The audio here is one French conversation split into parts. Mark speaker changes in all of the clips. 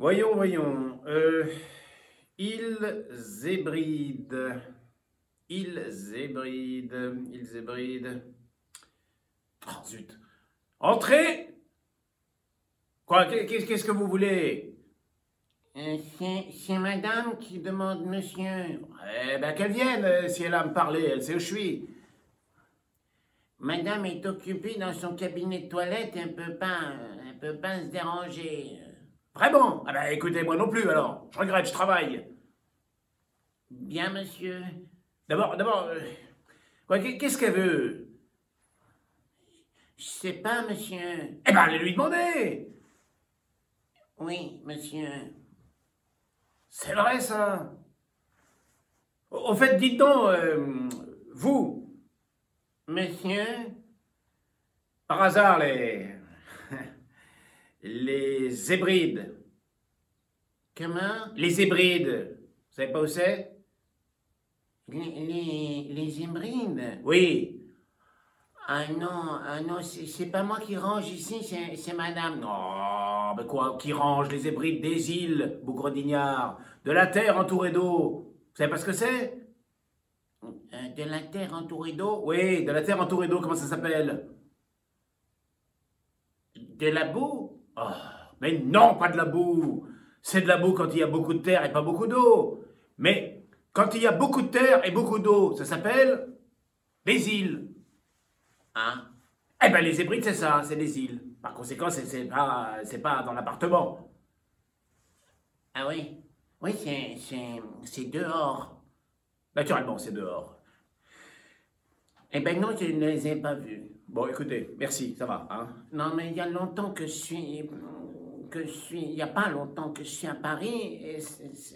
Speaker 1: Voyons, voyons. Euh, ils zébrident. Ils zébrident. Ils zébrident. Oh, zut. Entrez Quoi Qu'est- Qu'est-ce que vous voulez?
Speaker 2: Euh, c'est, madame qui demande monsieur.
Speaker 1: Eh ben qu'elle vienne, euh, si elle a à me parler, elle sait où je suis.
Speaker 2: Madame est occupée dans son cabinet de toilette et elle peut pas, elle peut pas se déranger.
Speaker 1: Vraiment? Ah ben écoutez, moi non plus alors. Je regrette, je travaille.
Speaker 2: Bien, monsieur.
Speaker 1: D'abord, d'abord... euh, Qu'est-ce qu'elle veut?
Speaker 2: Je sais pas, monsieur.
Speaker 1: Eh ben allez lui demander
Speaker 2: Oui, monsieur.
Speaker 1: C'est vrai ça Au au fait, dites donc, euh, vous,
Speaker 2: Monsieur
Speaker 1: par hasard, les... les hébrides.
Speaker 2: Comment?
Speaker 1: Les hébrides, vous savez pas où c'est?
Speaker 2: Les, les, les hybrides
Speaker 1: Oui.
Speaker 2: Ah non, ah non, c'est, pas moi qui range ici, c'est, madame.
Speaker 1: Oh, mais quoi, qui range les hébrides des îles, bougre d'ignard, de la terre entourée d'eau. Vous savez pas ce que c'est?
Speaker 2: Euh, de la terre entourée d'eau?
Speaker 1: Oui, de la terre entourée d'eau, comment ça s'appelle?
Speaker 2: De la boue?
Speaker 1: Oh, mais non, pas de la boue. C'est de la boue quand il y a beaucoup de terre et pas beaucoup d'eau. Mais quand il y a beaucoup de terre et beaucoup d'eau, ça s'appelle des îles.
Speaker 2: Ah,
Speaker 1: Eh ben les hébrides, c'est ça, c'est des îles. Par conséquent, c'est pas, c'est pas dans l'appartement.
Speaker 2: ah oui? Oui, c'est, c'est, c'est dehors.
Speaker 1: Naturellement, c'est dehors.
Speaker 2: Eh ben non, je ne les ai pas vus.
Speaker 1: Bon, écoutez, merci, ça va. Hein
Speaker 2: Non, mais il y a longtemps que je suis. que je suis. Il n'y a pas longtemps que je suis à Paris.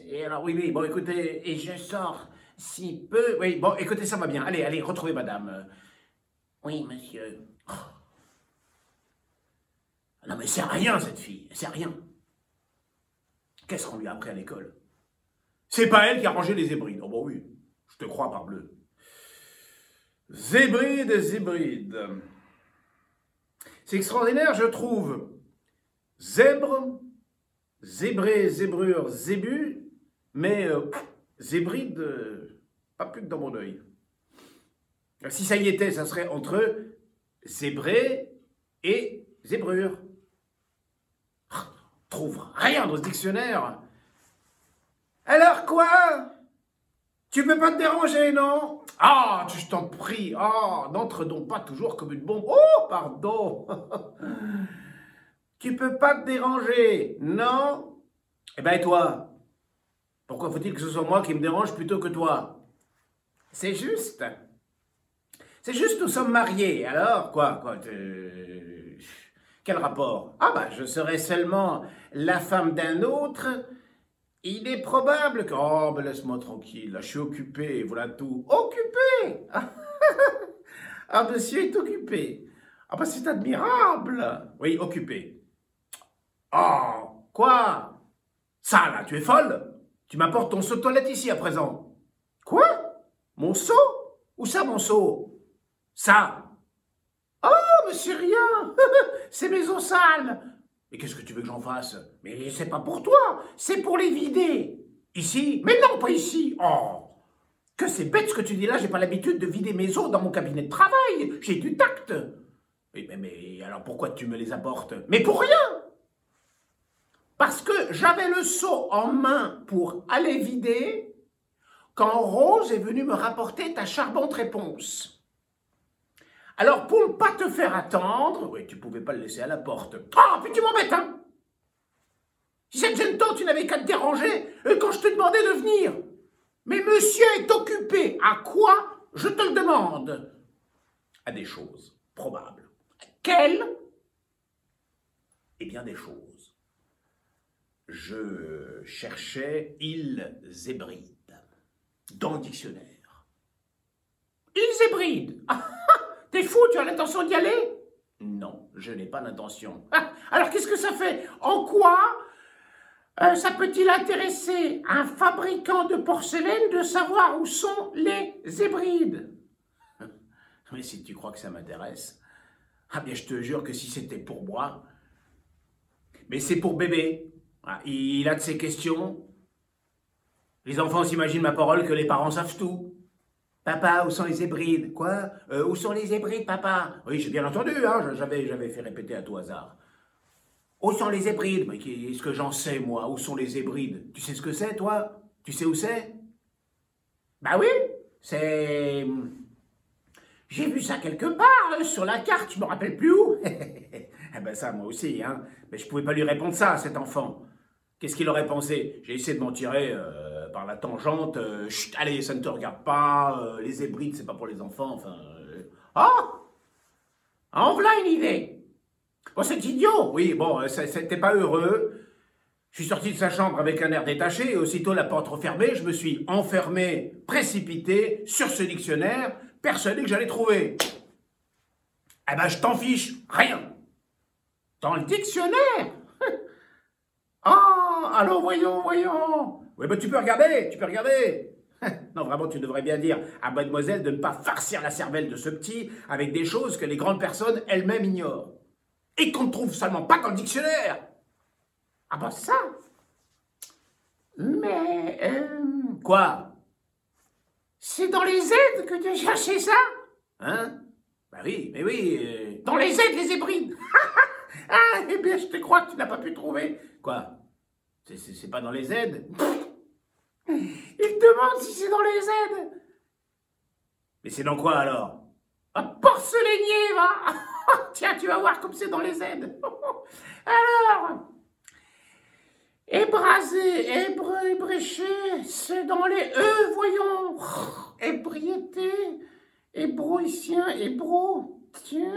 Speaker 2: Et,
Speaker 1: alors, oui, oui, bon, écoutez,
Speaker 2: et je sors si peu.
Speaker 1: oui, bon, écoutez, ça va bien. Allez, allez, retrouvez madame.
Speaker 2: Oui, monsieur.
Speaker 1: Non, mais c'est rien, cette fille, c'est rien. Qu'est-ce qu'on lui a appris à l'école? C'est pas elle qui a rangé les hébrides. Oh, bon, oui, je te crois, parbleu. Zébride, zébride. C'est extraordinaire, je trouve. Zèbre, zébré, zébrure, zébu, mais euh, zébride, euh, pas plus que dans mon œil. Si ça y était, ça serait entre zébré et zébrure. Ah, Trouve rien dans ce dictionnaire. Alors quoi? Tu peux pas te déranger, non? Ah, je t'en prie. Ah, n'entre donc pas toujours comme une bombe. Oh, pardon. tu peux pas te déranger, non? Eh ben, et toi? Pourquoi faut-il que ce soit moi qui me dérange plutôt que toi? C'est juste. C'est juste, nous sommes mariés. Alors, quoi, quoi Quel rapport? Ah bah, je serais seulement la femme d'un autre. Il est probable que... Oh, ben laisse-moi tranquille, là, je suis occupé, voilà tout. Occupé? Ah, monsieur est occupé. Ah bah, c'est admirable. Oui, occupé. Oh, quoi? Ça, là, tu es folle? Tu m'apportes ton seau de toilette ici, à présent. Quoi? Mon seau? Où ça, mon seau? Ça Oh, c'est rien C'est maison sale Mais qu'est-ce que tu veux que j'en fasse? Mais c'est pas pour toi, c'est pour les vider. Ici? Mais non, pas ici. Oh. Que c'est bête ce que tu dis là, j'ai pas l'habitude de vider mes os dans mon cabinet de travail. J'ai du tact. Mais, alors pourquoi tu me les apportes? Mais pour rien. Parce que j'avais le seau en main pour aller vider quand Rose est venue me rapporter ta charmante réponse. Alors, pour ne pas te faire attendre, oui, tu pouvais pas le laisser à la porte. Ah, puis tu m'embêtes, hein Si cette jeune tante, tu n'avais qu'à te déranger euh, quand je te demandais de venir. Mais monsieur est occupé. À quoi Je te le demande? À des choses probables. Quelles? Eh bien, des choses. Je cherchais îles hébrides dans le dictionnaire. Îles hébrides? T'es fou, tu as l'intention d'y aller? Non, je n'ai pas l'intention. Ah, alors qu'est-ce que ça fait? En quoi euh, ça peut-il intéresser un fabricant de porcelaine de savoir où sont les hébrides? Mais si tu crois que ça m'intéresse, ah bien je te jure que si c'était pour moi, mais c'est pour bébé. Ah, il a de ses questions. Les enfants s'imaginent ma parole que les parents savent tout. Papa, où sont les hébrides? Quoi? Euh, Où sont les hébrides, papa? Oui, j'ai bien entendu, hein, j'avais, fait répéter à tout hasard. Où sont les hébrides? Mais qu'est-ce que j'en sais, moi Où sont les hébrides? Tu sais ce que c'est, toi? Tu sais où c'est? Bah oui, c'est... J'ai vu ça quelque part, euh, sur la carte, je me rappelle plus où. eh ben ça, moi aussi, hein. Mais je pouvais pas lui répondre ça, à cet enfant. Qu'est-ce qu'il aurait pensé? J'ai essayé de m'en tirer euh, par la tangente. Euh, chut, allez, ça ne te regarde pas. les hébrides, c'est pas pour les enfants. Enfin.
Speaker 2: Oh En voilà une idée.
Speaker 1: Bon, c'est idiot. Oui, bon, c'était pas heureux. Je suis sorti de sa chambre avec un air détaché et aussitôt la porte refermée, je me suis enfermé, précipité sur ce dictionnaire, persuadé que j'allais trouver. Eh ben, je t'en fiche, rien.
Speaker 2: Dans le dictionnaire Ah, alors voyons, voyons.
Speaker 1: Oui, ben tu peux regarder, tu peux regarder. non, vraiment, tu devrais bien dire à mademoiselle de ne pas farcir la cervelle de ce petit avec des choses que les grandes personnes elles-mêmes ignorent. Et qu'on ne trouve seulement pas dans le dictionnaire.
Speaker 2: Ah ben ça Mais... Euh...
Speaker 1: Quoi?
Speaker 2: C'est dans les aides que tu cherché ça?
Speaker 1: Hein? Bah oui, mais oui. Euh.
Speaker 2: Dans les aides, les hébrides Ah, eh bien, je te crois que tu n'as pas pu trouver.
Speaker 1: Quoi? C'est pas dans les aides
Speaker 2: Il demande si c'est dans les aides.
Speaker 1: Mais c'est dans quoi alors?
Speaker 2: Un porcelainier, va Tiens, tu vas voir comme c'est dans les aides. alors Ébrasé, ébreu, ébréché, c'est dans les E, voyons. Ébriété, ébroïcien, ébro. Tiens,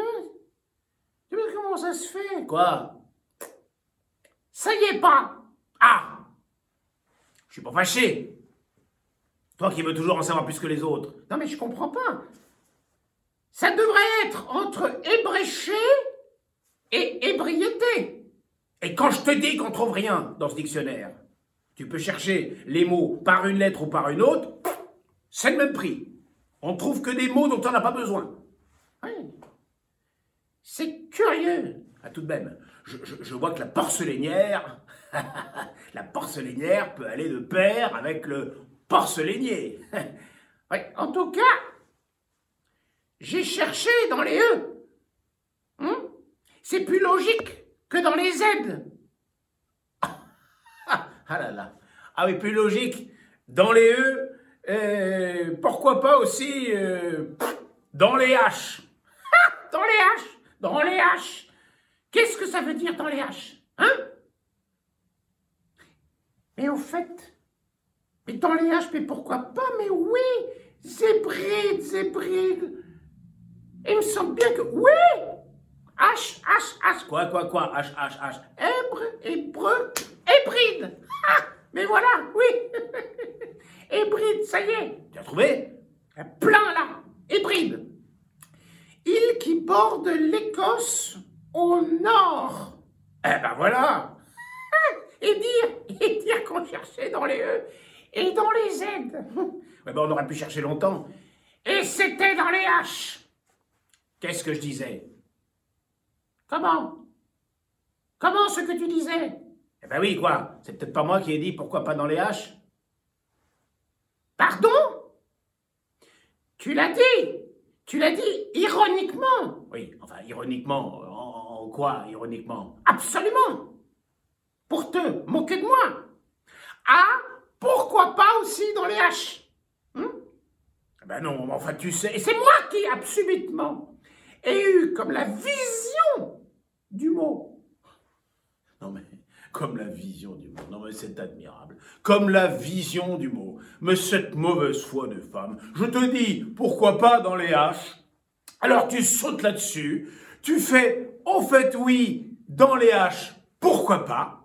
Speaker 2: tu vois comment ça se fait?
Speaker 1: Quoi?
Speaker 2: Ça y est pas.
Speaker 1: Ah Je suis pas fâché. Toi qui veux toujours en savoir plus que les autres.
Speaker 2: Non mais je comprends pas. Ça devrait être entre ébréché et ébriété.
Speaker 1: Et quand je te dis qu'on trouve rien dans ce dictionnaire, tu peux chercher les mots par une lettre ou par une autre, c'est le même prix. On trouve que des mots dont on n'a pas besoin.
Speaker 2: Oui. C'est curieux.
Speaker 1: À tout de même, je, vois que la porcelainière, la porcelainière peut aller de pair avec le porcelainier.
Speaker 2: en tout cas, j'ai cherché dans les E. Hein c'est plus logique que dans les Z.
Speaker 1: Ah, là là. Ah oui, plus logique. Dans les E, euh, pourquoi pas aussi euh, dans les H
Speaker 2: Dans les H Dans les H Qu'est-ce que ça veut dire dans les H Hein? Mais au fait, mais dans les H, mais pourquoi pas Mais oui Zébride, zébride Il me semble bien que... Oui H, H, H.
Speaker 1: Quoi, quoi, quoi H, H, H.
Speaker 2: Hébre, hébreu, hébride. Ah, mais voilà, oui. hébride, ça y est.
Speaker 1: Tu as trouvé
Speaker 2: Plein là, hébride. Île qui borde l'Écosse au nord.
Speaker 1: Eh ben voilà.
Speaker 2: Et dire, et dire qu'on cherchait dans les E et dans les Z.
Speaker 1: Ouais, ben on aurait pu chercher longtemps.
Speaker 2: Et c'était dans les H.
Speaker 1: Qu'est-ce que je disais?
Speaker 2: Comment? Comment ce que tu disais?
Speaker 1: Eh ben oui, quoi? C'est peut-être pas moi qui ai dit pourquoi pas dans les haches.
Speaker 2: Pardon? Tu l'as dit Tu l'as dit ironiquement
Speaker 1: Oui, enfin, ironiquement. En, quoi, ironiquement?
Speaker 2: Absolument Pour te moquer de moi Ah, pourquoi pas aussi dans les
Speaker 1: hein? Ben non, enfin, tu sais...
Speaker 2: Et c'est moi qui, absolument, ai eu comme la vision du mot.
Speaker 1: Non mais, comme la vision du mot. Non mais c'est admirable. Comme la vision du mot. Mais cette mauvaise foi de femme. Je te dis, pourquoi pas dans les haches? Alors tu sautes là-dessus. Tu fais, au fait oui, dans les haches, pourquoi pas?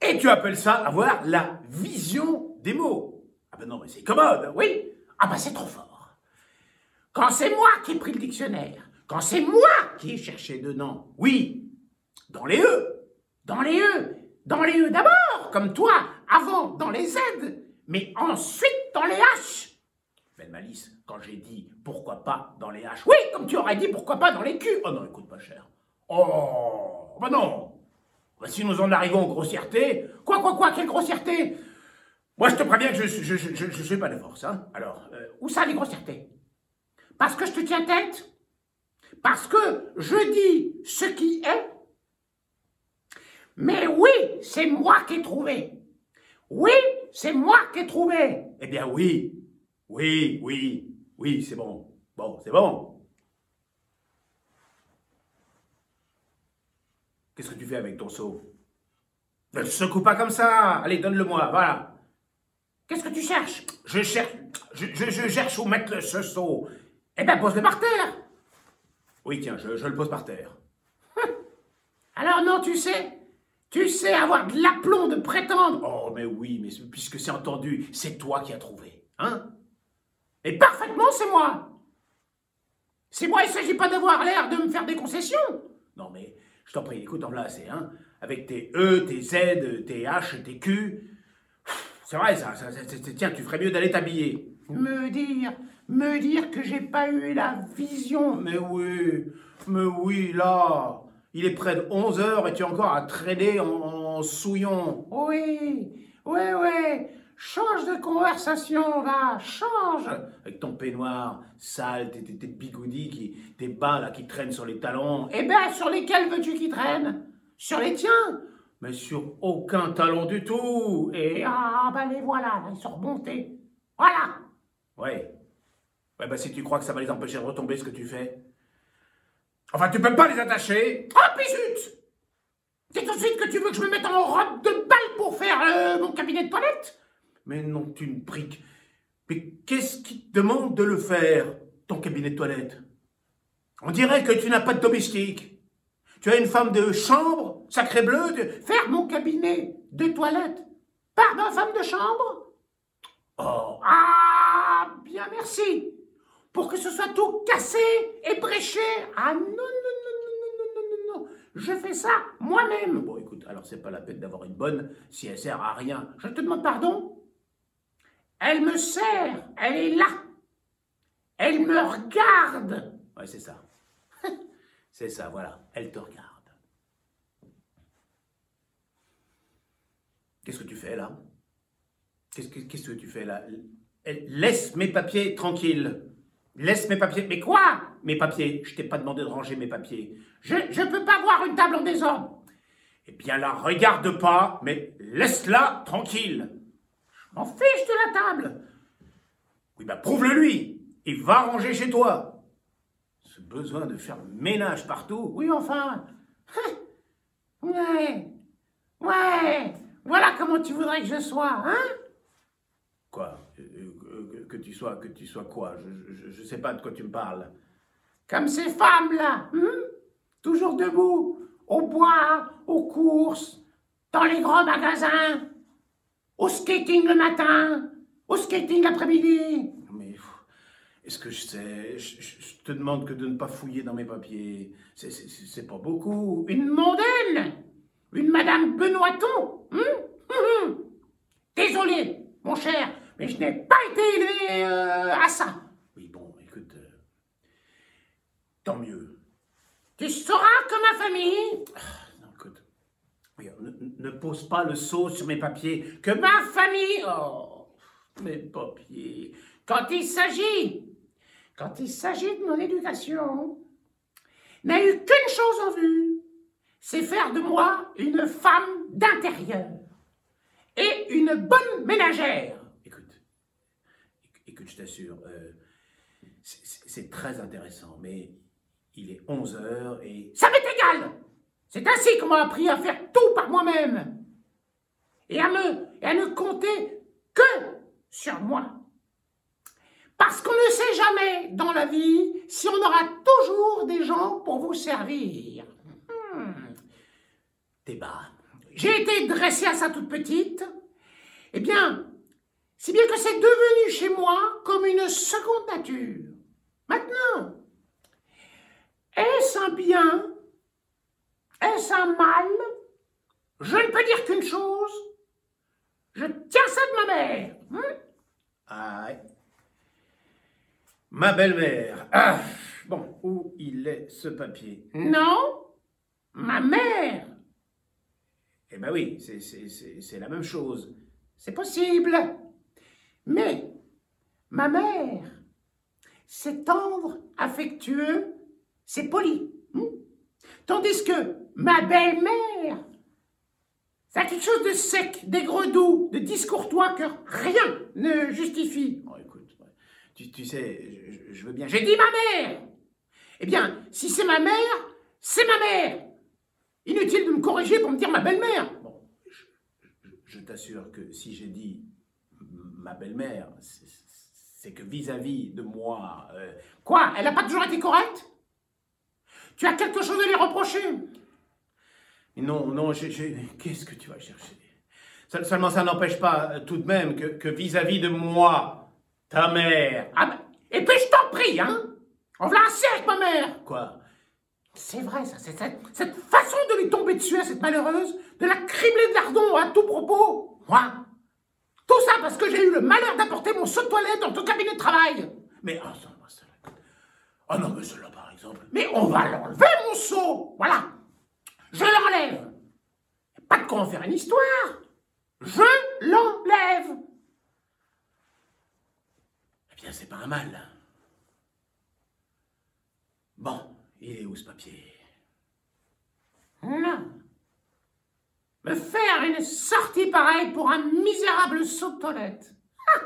Speaker 1: Et tu appelles ça avoir la vision des mots. Ah ben non mais c'est commode, oui.
Speaker 2: Ah ben c'est trop fort. Quand c'est moi qui ai pris le dictionnaire, quand c'est moi qui ai cherché dedans.
Speaker 1: Oui, dans les E.
Speaker 2: Dans les E. Dans les E d'abord, comme toi, avant dans les Z, mais ensuite dans les H.
Speaker 1: Belle malice, quand j'ai dit pourquoi pas dans les H.
Speaker 2: Oui, comme tu aurais dit pourquoi pas dans les Q.
Speaker 1: Oh non, écoute pas cher. Oh, bah non. Bah, si nous en arrivons aux grossièretés. Quoi, quoi, quoi, quelle grossièreté? Moi, je te préviens que je je suis pas de force, hein. Alors, euh,
Speaker 2: Où ça, les grossièretés? Parce que je te tiens tête? Parce que je dis ce qui est? Mais oui, c'est moi qui ai trouvé. Oui, c'est moi qui ai trouvé.
Speaker 1: eh bien, oui. Oui, oui, oui, c'est bon. Bon, c'est bon. Qu'est-ce que tu fais avec ton seau? Ne le secoue pas comme ça. Allez, donne-le-moi, voilà.
Speaker 2: Qu'est-ce que tu cherches?
Speaker 1: Je cherche, je, je, je cherche où mettre le- ce seau.
Speaker 2: Eh ben, pose-le par terre.
Speaker 1: Oui, tiens, je, je le pose par terre.
Speaker 2: Alors non, tu sais, tu sais avoir de l'aplomb de prétendre.
Speaker 1: Oh, mais oui, mais puisque c'est entendu, c'est toi qui as trouvé, hein?
Speaker 2: Et parfaitement, c'est moi. C'est moi, il ne s'agit pas d'avoir l'air de me faire des concessions.
Speaker 1: Non, mais je t'en prie, écoute, en là, c'est, hein Avec tes E, tes Z, tes H, tes Q. C'est vrai, ça, ça, ça- tiens, tu ferais mieux d'aller t'habiller.
Speaker 2: Me dire, me dire que j'ai pas eu la vision.
Speaker 1: Mais oui, mais oui, là, il est près de 11 heures et tu es encore à traîner en souillon.
Speaker 2: Oui, oui, oui. Change de conversation, va, change.
Speaker 1: Avec ton peignoir sale, tes, bigoudis, tes bas qui traînent sur les talons.
Speaker 2: Eh ben, sur lesquels veux-tu qu'ils traînent? Sur les tiens?
Speaker 1: Mais sur aucun talon du tout.
Speaker 2: Et ah, ben les voilà, là, ils sont remontés. Voilà.
Speaker 1: Ouais. Ouais, bah si tu crois que ça va les empêcher de retomber ce que tu fais. Enfin, tu peux pas les attacher.
Speaker 2: Puis zut C'est tout de suite que tu veux que je me mette en robe de balle pour faire euh, mon cabinet de toilette?
Speaker 1: mais non une brique. Mais qu'est-ce qui te demande de le faire, ton cabinet de toilette? On dirait que tu n'as pas de domestique. Tu as une femme de chambre, sacré bleu, de
Speaker 2: faire mon cabinet de toilette. Pardon, femme de chambre
Speaker 1: Oh,
Speaker 2: ah, bien merci. Pour que ce soit tout cassé et bréché. Ah non, non, non, non, non, non, non, non. Je fais ça moi-même.
Speaker 1: Bon, écoute, alors c'est pas la peine d'avoir une bonne si elle sert à rien.
Speaker 2: Je te demande pardon elle me sert. Elle est là. Elle me regarde.
Speaker 1: Ouais, c'est ça. c'est ça, voilà. Elle te regarde. Qu'est-ce que tu fais là? Qu'est-ce que, tu fais là? Laisse mes papiers tranquilles. Laisse mes papiers. Mais quoi? Mes papiers. Je t'ai pas demandé de ranger mes papiers.
Speaker 2: Je ne peux pas voir une table en désordre.
Speaker 1: Eh bien, la regarde pas, mais laisse-la tranquille.
Speaker 2: M'en fiche de la table.
Speaker 1: Oui, bah prouve-le lui. Il va ranger chez toi. Ce besoin de faire le ménage partout.
Speaker 2: Oui, enfin. Ouais. Ouais. Voilà comment tu voudrais que je sois, hein?
Speaker 1: Quoi? Euh, euh, que, tu sois, que tu sois quoi? Je, je, je sais pas de quoi tu me parles.
Speaker 2: Comme ces femmes-là, hein? Toujours debout, au bois, aux courses, dans les grands magasins, au skating le matin, au skating l'après-midi.
Speaker 1: Mais est-ce que je sais je, je- je te demande que de ne pas fouiller dans mes papiers. C'est- pas beaucoup.
Speaker 2: Une mondaine, une Madame Benoîton. hein Hum, hum. Désolé, mon cher, mais je n'ai pas été élevé euh, à ça.
Speaker 1: Oui, bon, écoute. euh, tant mieux.
Speaker 2: Tu sauras que ma famille,
Speaker 1: Non, écoute. Regarde, ne, pose pas le seau sur mes papiers.
Speaker 2: que ma famille,
Speaker 1: Oh, mes papiers.
Speaker 2: quand il s'agit, quand il s'agit de mon éducation, n'a eu qu'une chose en vue, c'est faire de moi une femme d'intérieur et une bonne ménagère.
Speaker 1: Écoute, éc- écoute, je t'assure, euh, c'est très intéressant, mais il est 11 heures et...
Speaker 2: Ça m'est égal. C'est ainsi qu'on m'a appris à faire tout par moi-même et à ne compter que sur moi. Parce qu'on ne sait jamais dans la vie si on aura toujours des gens pour vous servir. Hmm.
Speaker 1: T'es bas.
Speaker 2: J'ai été dressée à ça toute petite. Eh bien, si bien que c'est devenu chez moi comme une seconde nature. Maintenant, est-ce un bien Est-ce un mal? Je ne peux dire qu'une chose. Je tiens ça de ma mère. hein
Speaker 1: Ah, ouais. Ma belle-mère. Ah, bon, où il est ce papier?
Speaker 2: Non, ma mère.
Speaker 1: Eh ben oui, c'est- la même chose.
Speaker 2: C'est possible. Mais ma mère, c'est tendre, affectueux, c'est poli. hmm Tandis que ma belle-mère, a quelque chose de sec, d'aigre-doux, de discourtois que rien ne justifie.
Speaker 1: Bon, écoute, tu, sais, je, veux bien...
Speaker 2: J'ai dit ma mère. Eh bien, si c'est ma mère, c'est ma mère. Inutile de me corriger pour me dire ma belle-mère.
Speaker 1: Bon, je, t'assure que si j'ai dit ma belle-mère, c'est- c'est que vis-à-vis de moi... euh,
Speaker 2: Quoi Elle n'a pas toujours été correcte? Tu as quelque chose à lui reprocher?
Speaker 1: Non, non, qu'est-ce que tu vas chercher Seul- Seulement, ça n'empêche pas euh, tout de même que vis-à-vis de moi, ta mère...
Speaker 2: Ah ben, et puis je t'en prie, hein On va assez avec ma mère
Speaker 1: Quoi
Speaker 2: C'est vrai, ça, c'est cette, cette façon de lui tomber dessus à cette malheureuse, de la cribler de lardons à tout propos. Moi Tout ça parce que j'ai eu le malheur d'apporter mon seau de toilette dans ton cabinet de travail.
Speaker 1: Mais, ah, ça, ça, Ah non, mais cela, par exemple...
Speaker 2: Mais on va l'enlever, mon seau Voilà Je l'enlève Pas de quoi en faire une histoire Je l'enlève
Speaker 1: Eh bien, c'est pas un mal. Bon, il est où ce papier?
Speaker 2: Non. Me faire une sortie pareille pour un misérable saut de toilette. Ah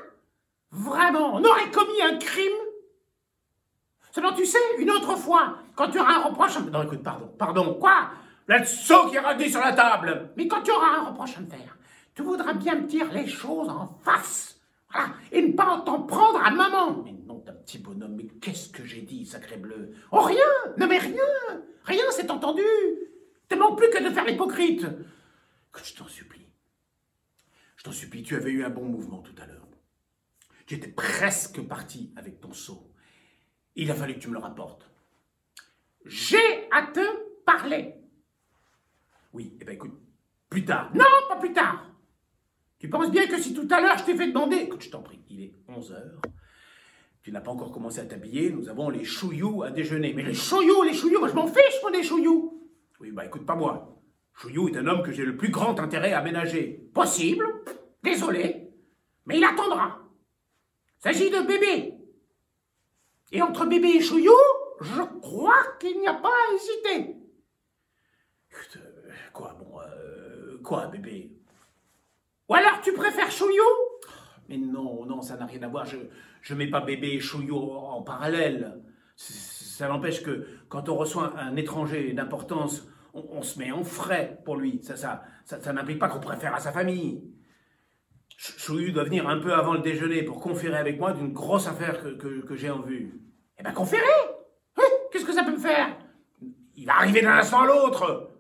Speaker 2: Vraiment, on aurait commis un crime Seulement, tu sais, une autre fois, quand tu auras un reproche.
Speaker 1: Non, écoute, pardon, pardon.
Speaker 2: Quoi?
Speaker 1: Le seau qui raté sur la table
Speaker 2: Mais quand tu auras un reproche à me faire, tu voudras bien me dire les choses en face. Voilà. Et ne pas t'en prendre à maman.
Speaker 1: Mais non, d'un petit bonhomme, mais qu'est-ce que j'ai dit, sacré bleu?
Speaker 2: Oh, rien Non, mais rien Rien, c'est entendu Te manque plus que de faire l'hypocrite
Speaker 1: Écoute, je t'en supplie. Je t'en supplie, tu avais eu un bon mouvement tout à l'heure. Tu étais presque parti avec ton seau. Il a fallu que tu me le rapportes.
Speaker 2: J'ai à te parler.
Speaker 1: Oui, eh ben écoute, plus tard.
Speaker 2: Non, pas plus tard. Tu penses bien que si tout à l'heure je t'ai fait demander...
Speaker 1: Écoute, je t'en prie, il est 11 heures. Tu n'as pas encore commencé à t'habiller, nous avons les chouillous à déjeuner. Mais les
Speaker 2: chouillous, les chouillous, moi je m'en fiche, moi, des chouillous.
Speaker 1: Oui, bah écoute, pas moi. Chouillou est un homme que j'ai le plus grand intérêt à ménager.
Speaker 2: Possible, désolé, mais il attendra. S'agit de bébé. Et entre bébé et chouillou, je crois qu'il n'y a pas à hésiter.
Speaker 1: Euh, quoi, bon, euh, quoi, bébé?
Speaker 2: Ou alors tu préfères chouillou?
Speaker 1: Mais non, non, ça n'a rien à voir. Je je mets pas bébé et chouillou en parallèle. Ça n'empêche que quand on reçoit un étranger d'importance, on, se met en frais pour lui. Ça, ça, ça, n'implique pas qu'on préfère à sa famille. Ch- Chouillou doit venir un peu avant le déjeuner pour conférer avec moi d'une grosse affaire que, que- j'ai en vue.
Speaker 2: Eh ben conférer? Qu'est-ce que ça peut me faire?
Speaker 1: Il va arriver d'un instant à l'autre.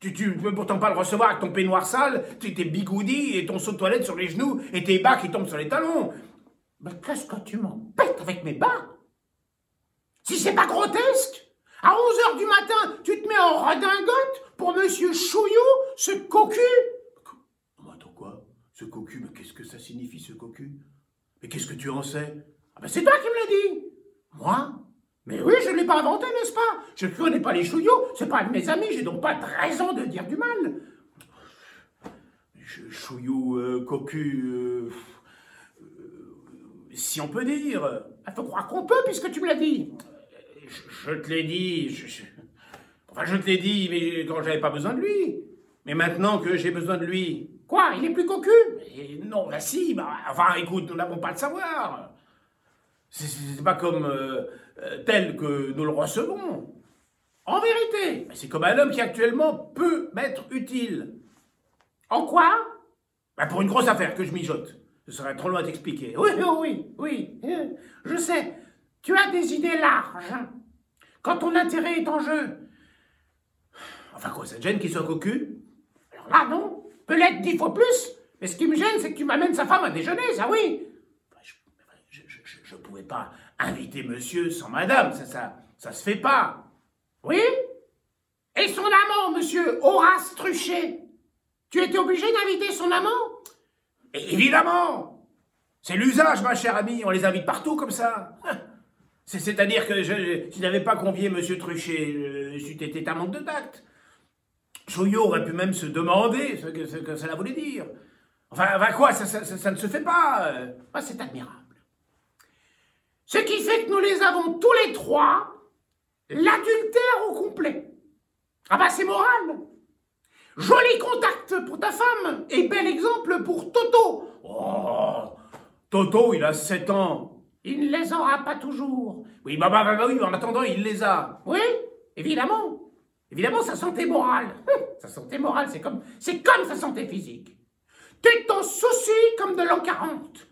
Speaker 1: Tu, tu peux pourtant pas le recevoir avec ton peignoir sale, tes bigoudis et ton seau de toilette sur les genoux et tes bas qui tombent sur les talons.
Speaker 2: Mais qu'est-ce que tu m'embêtes avec mes bas? Si c'est pas grotesque À 11h du matin, tu te mets en redingote pour monsieur Chouillou, ce cocu?
Speaker 1: Attends quoi? Ce cocu, mais qu'est-ce que ça signifie ce cocu? Mais qu'est-ce que tu en sais?
Speaker 2: Ah ben c'est toi qui me l'as dit! Moi? Mais oui, je ne l'ai pas inventé, n'est-ce pas? Je ne connais pas les chouillots, c'est pas un de mes amis, j'ai donc pas de raison de dire du mal.
Speaker 1: Ch- Chouillou, euh, cocu, euh, euh, si on peut dire.
Speaker 2: Il faut croire qu'on peut, puisque tu me l'as dit.
Speaker 1: Je, je te l'ai dit, je, je- enfin je te l'ai dit, mais quand j'avais pas besoin de lui. Mais maintenant que j'ai besoin de lui,
Speaker 2: Quoi, il est plus cocu?
Speaker 1: Non, bah si, bah, enfin écoute, nous n'avons pas le savoir. C'est- pas comme euh, euh, tel que nous le recevons.
Speaker 2: En vérité
Speaker 1: C'est comme un homme qui actuellement peut m'être utile.
Speaker 2: En quoi?
Speaker 1: Bah, pour une grosse affaire que je mijote. Ce serait trop long à t'expliquer.
Speaker 2: Oui, oui, oui, euh, je sais. Tu as des idées larges. hein. Quand ton intérêt est en jeu.
Speaker 1: Enfin quoi, ça te gêne qu'il soit cocu?
Speaker 2: Alors là, non. Peut l'être dix fois plus. Mais ce qui me gêne, c'est que tu m'amènes sa femme à déjeuner, ça oui.
Speaker 1: Bah, je, je, je- je- je pas inviter monsieur sans madame, ça, ça, ça se fait pas.
Speaker 2: Oui? Et son amant, monsieur Horace Truchet? Tu étais obligé d'inviter son amant?
Speaker 1: Évidemment C'est l'usage, ma chère amie, on les invite partout comme ça. C'est- C'est-à-dire que je, si je n'avais pas convié monsieur Truchet, c'eût été un manque de tact. Chouillot aurait pu même se demander ce que, ce que cela voulait dire. Enfin, quoi, ça, ne se fait pas.
Speaker 2: Ah, c'est admirable. Ce qui fait que nous les avons tous les trois, l'adultère au complet. Ah bah c'est moral. Joli contact pour ta femme et bel exemple pour Toto.
Speaker 1: Oh, Toto, il a 7 ans.
Speaker 2: Il ne les aura pas toujours.
Speaker 1: Oui, bah, bah, bah, bah oui, en attendant, il les a.
Speaker 2: Oui, évidemment. Évidemment, sa santé morale. Hum, Sa santé morale, c'est comme, c'est comme sa santé physique. Tu t'en soucies comme de l'an 40.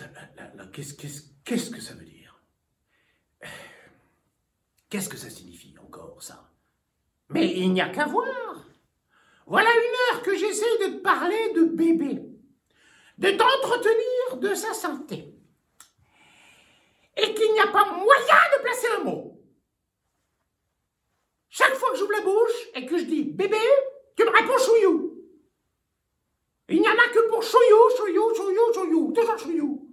Speaker 1: Là, là, là, là, Qu'est-ce qu'est-ce- qu'est-ce que ça veut dire? Qu'est-ce que ça signifie encore, ça?
Speaker 2: Mais il n'y a qu'à voir. Voilà une heure que j'essaye de te parler de bébé, de t'entretenir de sa santé, et qu'il n'y a pas moyen de placer un mot. Chaque fois que j'ouvre la bouche et que je dis bébé, tu me réponds chouillou. Il n'y en a que pour chouillou, chouillou, toujours chouillou.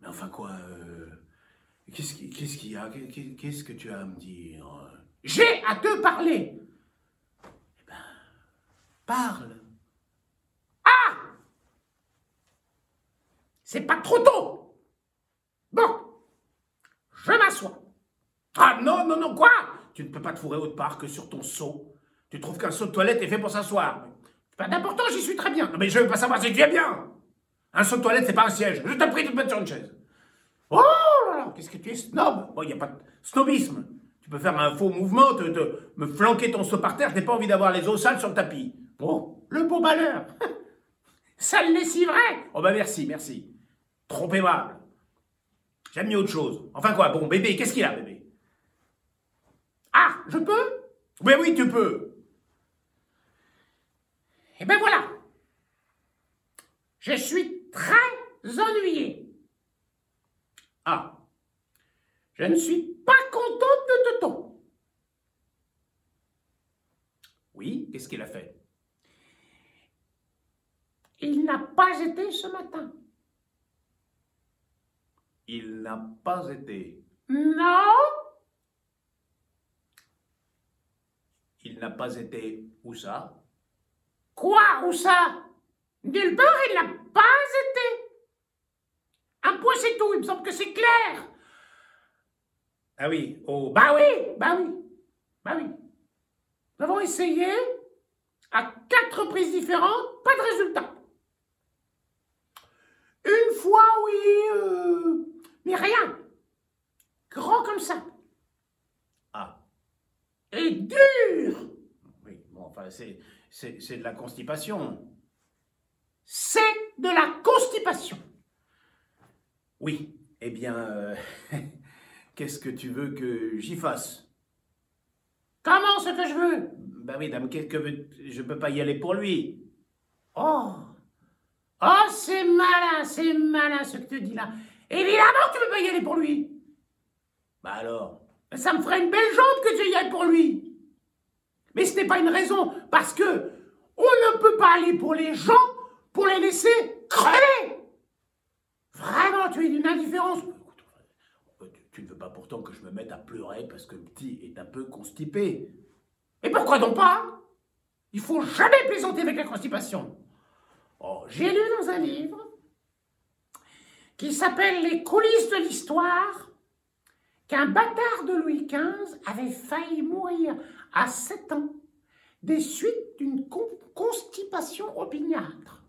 Speaker 1: Mais quoi euh, Qu'est-ce qui- qu'est-ce qu'il y a Qu'est- Qu'est-ce que tu as à me dire?
Speaker 2: J'ai à te parler.
Speaker 1: Parle
Speaker 2: C'est pas trop tôt. Bon, je m'assois.
Speaker 1: Ah non, non, non, quoi? Tu ne peux pas te fourrer autre part que sur ton seau. Tu trouves qu'un seau de toilette est fait pour s'asseoir.
Speaker 2: Pas d'importance, j'y suis très bien.
Speaker 1: Non, mais je veux pas savoir si tu es bien Un seau de toilette, c'est pas un siège. Je t'en prie de te mettre sur une chaise.
Speaker 2: Oh là là, qu'est-ce que tu es snob
Speaker 1: Bon, il n'y a pas de snobisme. Tu peux faire un faux mouvement, te, me flanquer ton seau par terre, je n'ai pas envie d'avoir les os sales sur le tapis.
Speaker 2: Oh, le beau malheur. Ça le lessiverait.
Speaker 1: Oh bah merci, merci. Trop aimable. J'aime mieux autre chose. Enfin quoi, bon, bébé, qu'est-ce qu'il a, bébé?
Speaker 2: Ah, je peux?
Speaker 1: Oui, oui, tu peux.
Speaker 2: Eh ben voilà. Je suis très ennuyé.
Speaker 1: Ah,
Speaker 2: Je ne suis pas contente de Toto.
Speaker 1: oui, qu'est-ce qu'il a fait?
Speaker 2: Il n'a pas été ce matin.
Speaker 1: Il n'a pas été.
Speaker 2: Non,
Speaker 1: Il n'a pas été où ça?
Speaker 2: Quoi ou ça? Nulle part, il n'a pas été. Point, c'est tout. Il me semble que c'est clair.
Speaker 1: Ah oui, au
Speaker 2: Bah oui, bah oui, bah oui. Nous avons essayé à quatre reprises différentes, pas de résultat. Une fois, oui, euh, mais rien. Grand comme ça.
Speaker 1: Ah,
Speaker 2: Et dur.
Speaker 1: oui, bon, enfin, c'est, c'est, c'est de la constipation.
Speaker 2: C'est de la constipation.
Speaker 1: Oui, eh bien, euh, qu'est-ce que tu veux que j'y fasse?
Speaker 2: Comment ce que je veux?
Speaker 1: Bah oui, dame, qu'est-ce que veux- je peux pas y aller pour lui.
Speaker 2: Oh Oh, c'est malin, c'est malin ce que tu dis là. Évidemment que tu veux pas y aller pour lui.
Speaker 1: Bah alors?
Speaker 2: Ça me ferait une belle jambe que tu y ailles pour lui. Mais ce n'est pas une raison, parce que on ne peut pas aller pour les gens pour les laisser crever. Tu es d'une indifférence.
Speaker 1: Enfin, tu- ne veux pas pourtant que je me mette à pleurer parce que le petit est un peu constipé.
Speaker 2: Et pourquoi donc pas? Il faut jamais plaisanter avec la constipation.
Speaker 1: Oh,
Speaker 2: J'ai lu dans un livre qui s'appelle Les coulisses de l'histoire qu'un bâtard de Louis XV avait failli mourir à 7 ans des suites d'une con- constipation opiniâtre.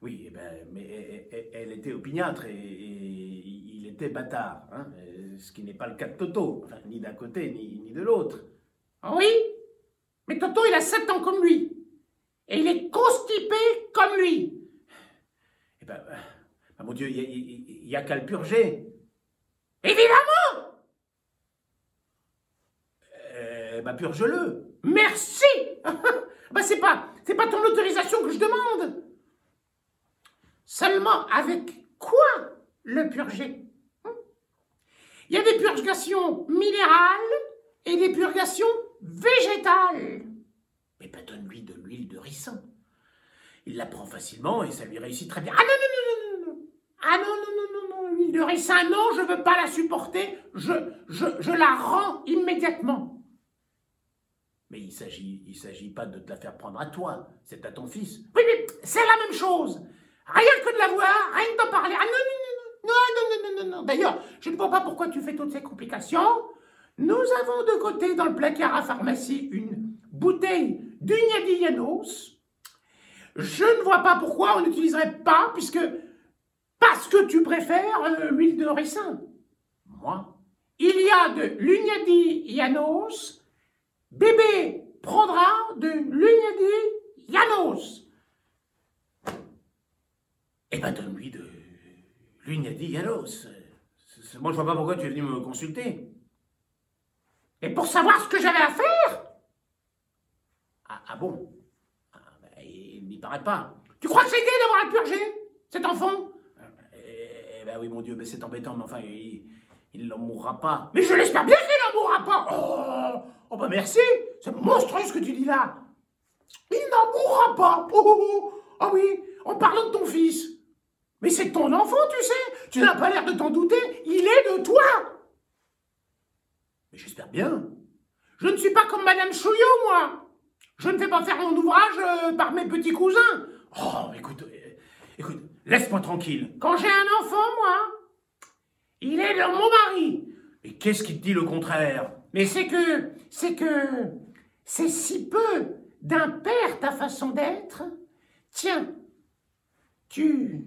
Speaker 1: Oui, eh ben, mais elle- elle- elle était opiniâtre et, et il était bâtard, hein, euh, ce qui n'est pas le cas de Toto, enfin, ni d'un côté ni, ni de l'autre.
Speaker 2: Oui, mais Toto, il a 7 ans comme lui. Et il est constipé comme lui.
Speaker 1: Eh ben, ben, mon Dieu, il n'y a, qu'à le purger.
Speaker 2: Évidemment
Speaker 1: Euh, ben, purge-le.
Speaker 2: Merci bah c'est pas, c'est pas ton autorisation que je demande. Seulement avec quoi le purger Hein? Il y a des purgations minérales et des purgations végétales.
Speaker 1: Mais donne-lui de l'huile de ricin. Il la prend facilement et ça lui réussit très bien.
Speaker 2: Ah non, non, non, non, non, non. Ah non, non, non, non, non, l'huile de ricin, non, je veux pas la supporter, je, je, je la rends immédiatement.
Speaker 1: Mais il s'agit, il s'agit pas de te la faire prendre à toi, c'est à ton fils.
Speaker 2: Oui, mais c'est la même chose. Rien que de la voir, rien que d'en parler. Ah non, non, non, non, non, non, non, non. D'ailleurs, je ne vois pas pourquoi tu fais toutes ces complications. Nous avons de côté dans le placard à pharmacie une bouteille d'Ugnadianos. Je ne vois pas pourquoi on n'utiliserait pas, puisque parce que tu préfères euh, l'huile de ricin.
Speaker 1: Moi
Speaker 2: Il y a de l'Ugnadianos. Bébé prendra de l'Ugnadianos.
Speaker 1: Eh ben donne-lui de l'Ugnadianos. Moi je vois pas pourquoi tu es venu me consulter.
Speaker 2: Et pour savoir ce que j'avais à faire
Speaker 1: Ah, ah bon? Ah, ben, Il n'y paraît pas.
Speaker 2: Tu crois que c'est gai d'avoir à purger, cet enfant?
Speaker 1: Eh ben oui, mon Dieu, mais c'est embêtant, mais enfin, il n'en mourra pas.
Speaker 2: Mais je l'espère bien qu'il n'en mourra pas Oh, oh bah merci C'est monstrueux ce que tu dis là Il n'en mourra pas oh, oh, oh. Ah oui, en parlant de ton fils Mais c'est ton enfant, tu sais Tu n'as pas l'air de t'en douter, il est de toi
Speaker 1: Mais j'espère bien.
Speaker 2: Je ne suis pas comme Madame Chouillot, moi Je ne fais pas faire mon ouvrage euh, par mes petits cousins
Speaker 1: Oh, écoute, euh, écoute, laisse-moi tranquille.
Speaker 2: Quand j'ai un enfant, moi, il est de mon mari.
Speaker 1: Et qu'est-ce qui te dit le contraire?
Speaker 2: Mais c'est que, c'est que, c'est si peu d'un père ta façon d'être. Tiens, tu,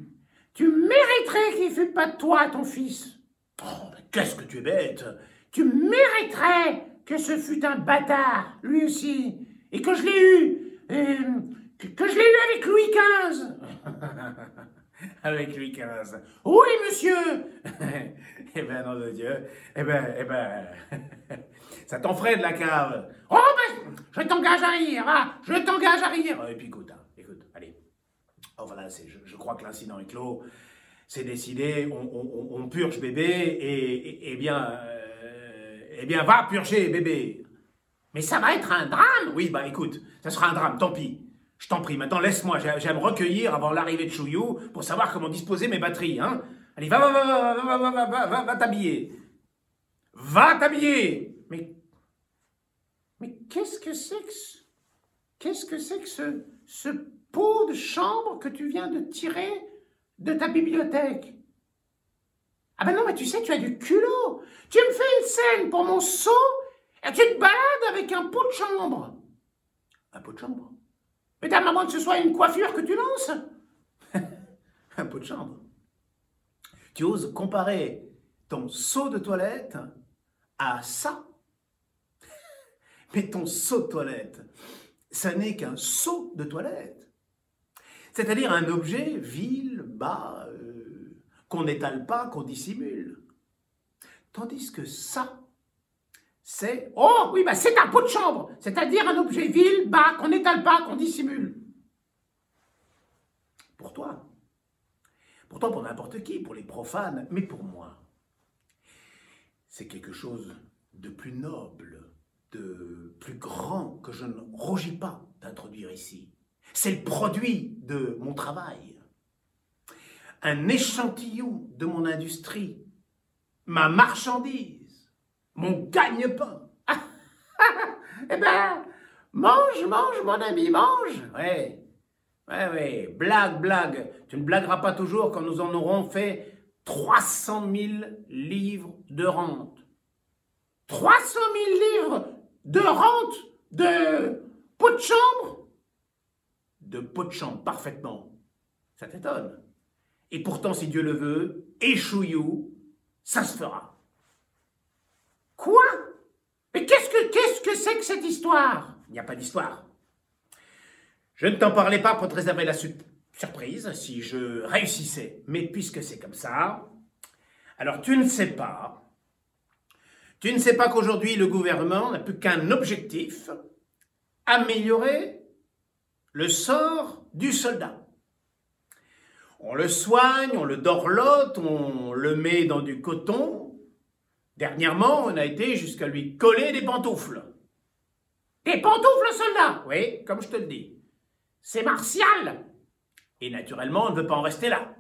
Speaker 2: tu mériterais qu'il ne fût pas de toi ton fils.
Speaker 1: Oh, mais qu'est-ce que tu es bête
Speaker 2: Tu mériterais que ce fût un bâtard, lui aussi, et que je l'ai eu, euh, que, je l'ai eu avec Louis XV.
Speaker 1: avec Louis XV.
Speaker 2: Oui, monsieur
Speaker 1: Eh ben, nom de Dieu. Eh ben, eh ben, ça t'en ferait de la cave.
Speaker 2: Oh, ben, je t'engage à rire, va, je t'engage à rire.
Speaker 1: Et puis écoute, hein. Oh voilà, je, je crois que l'incident est clos. C'est décidé, on, purge bébé et, et- eh bien, euh, eh bien, va purger bébé.
Speaker 2: Mais ça va être un drame.
Speaker 1: Oui, bah écoute, ça sera un drame, tant pis. Je t'en prie, maintenant laisse-moi, j'ai j'ai à me recueillir avant l'arrivée de Chouillou pour savoir comment disposer mes batteries, hein. Allez, va, va, va, va, va, va, va, va, va, t'habiller. Va t'habiller
Speaker 2: Mais, mais qu'est-ce que c'est que ce, qu'est-ce que c'est que ce pot de chambre que tu viens de tirer de ta bibliothèque Ah ben non, mais tu sais, tu as du culot. Tu me fais une scène pour mon seau et tu te balades avec un pot de chambre.
Speaker 1: Un pot de chambre?
Speaker 2: Mais t'as maman que ce soit une coiffure que tu lances?
Speaker 1: Un pot de chambre Tu oses comparer ton seau de toilette à ça? Mais ton seau de toilette, ça n'est qu'un seau de toilette. C'est-à-dire un objet vil, bas, euh, qu'on n'étale pas, qu'on dissimule. Tandis que ça, c'est...
Speaker 2: Oh oui, bah c'est un pot de chambre, c'est-à-dire un objet vil, bas, qu'on n'étale pas, qu'on dissimule.
Speaker 1: pour toi. Pour toi, pour n'importe qui, pour les profanes, mais pour moi. C'est quelque chose de plus noble, de plus grand que je ne rougis pas d'introduire ici. C'est le produit de mon travail. Un échantillon de mon industrie, ma marchandise, mon gagne-pain.
Speaker 2: Eh ben, mange, mange, mon ami, mange.
Speaker 1: Ouais, ouais, blague, blague. Tu ne blagueras pas toujours quand nous en aurons fait 300 000 livres de rente.
Speaker 2: 300 000 livres de rente de pot de chambre?
Speaker 1: De pot de chambre, parfaitement. Ça t'étonne. Et pourtant, si Dieu le veut, échouillou, ça se fera.
Speaker 2: Quoi? Mais qu'est-ce que qu'est-ce que c'est que cette histoire?
Speaker 1: Il n'y a pas d'histoire. Je ne t'en parlais pas pour te réserver la su- surprise si je réussissais. Mais puisque c'est comme ça, alors tu ne sais pas. Tu ne sais pas qu'aujourd'hui le gouvernement n'a plus qu'un objectif améliorer le sort du soldat. On le soigne, on le dorlote, on le met dans du coton. Dernièrement, on a été jusqu'à lui coller des pantoufles.
Speaker 2: Des pantoufles soldats
Speaker 1: Oui, comme je te le dis.
Speaker 2: C'est martial
Speaker 1: Et naturellement, on ne veut pas en rester là.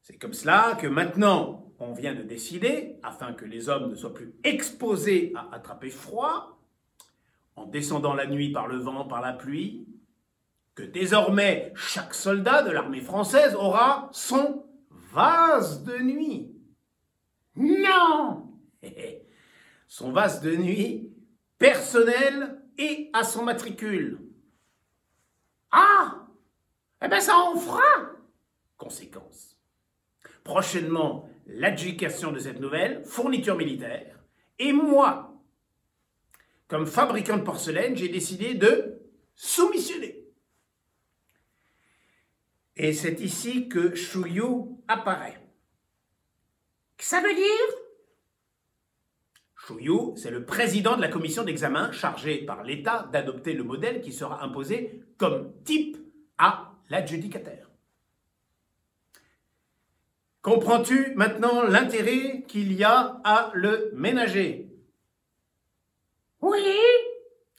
Speaker 1: C'est comme cela que maintenant, on vient de décider, afin que les hommes ne soient plus exposés à attraper froid, en descendant la nuit par le vent, par la pluie, que désormais chaque soldat de l'armée française aura son vase de nuit.
Speaker 2: Non
Speaker 1: Son vase de nuit personnel et à son matricule.
Speaker 2: Ah Eh bien ça en fera
Speaker 1: Conséquence. Prochainement, l'adjudication de cette nouvelle fourniture militaire. Et moi, comme fabricant de porcelaine, j'ai décidé de soumissionner. Et c'est ici que Chouillou apparaît.
Speaker 2: Ça veut dire?
Speaker 1: Chouillou, c'est le président de la commission d'examen chargée par l'État d'adopter le modèle qui sera imposé comme type à l'adjudicataire. Comprends-tu maintenant l'intérêt qu'il y a à le ménager?
Speaker 2: Oui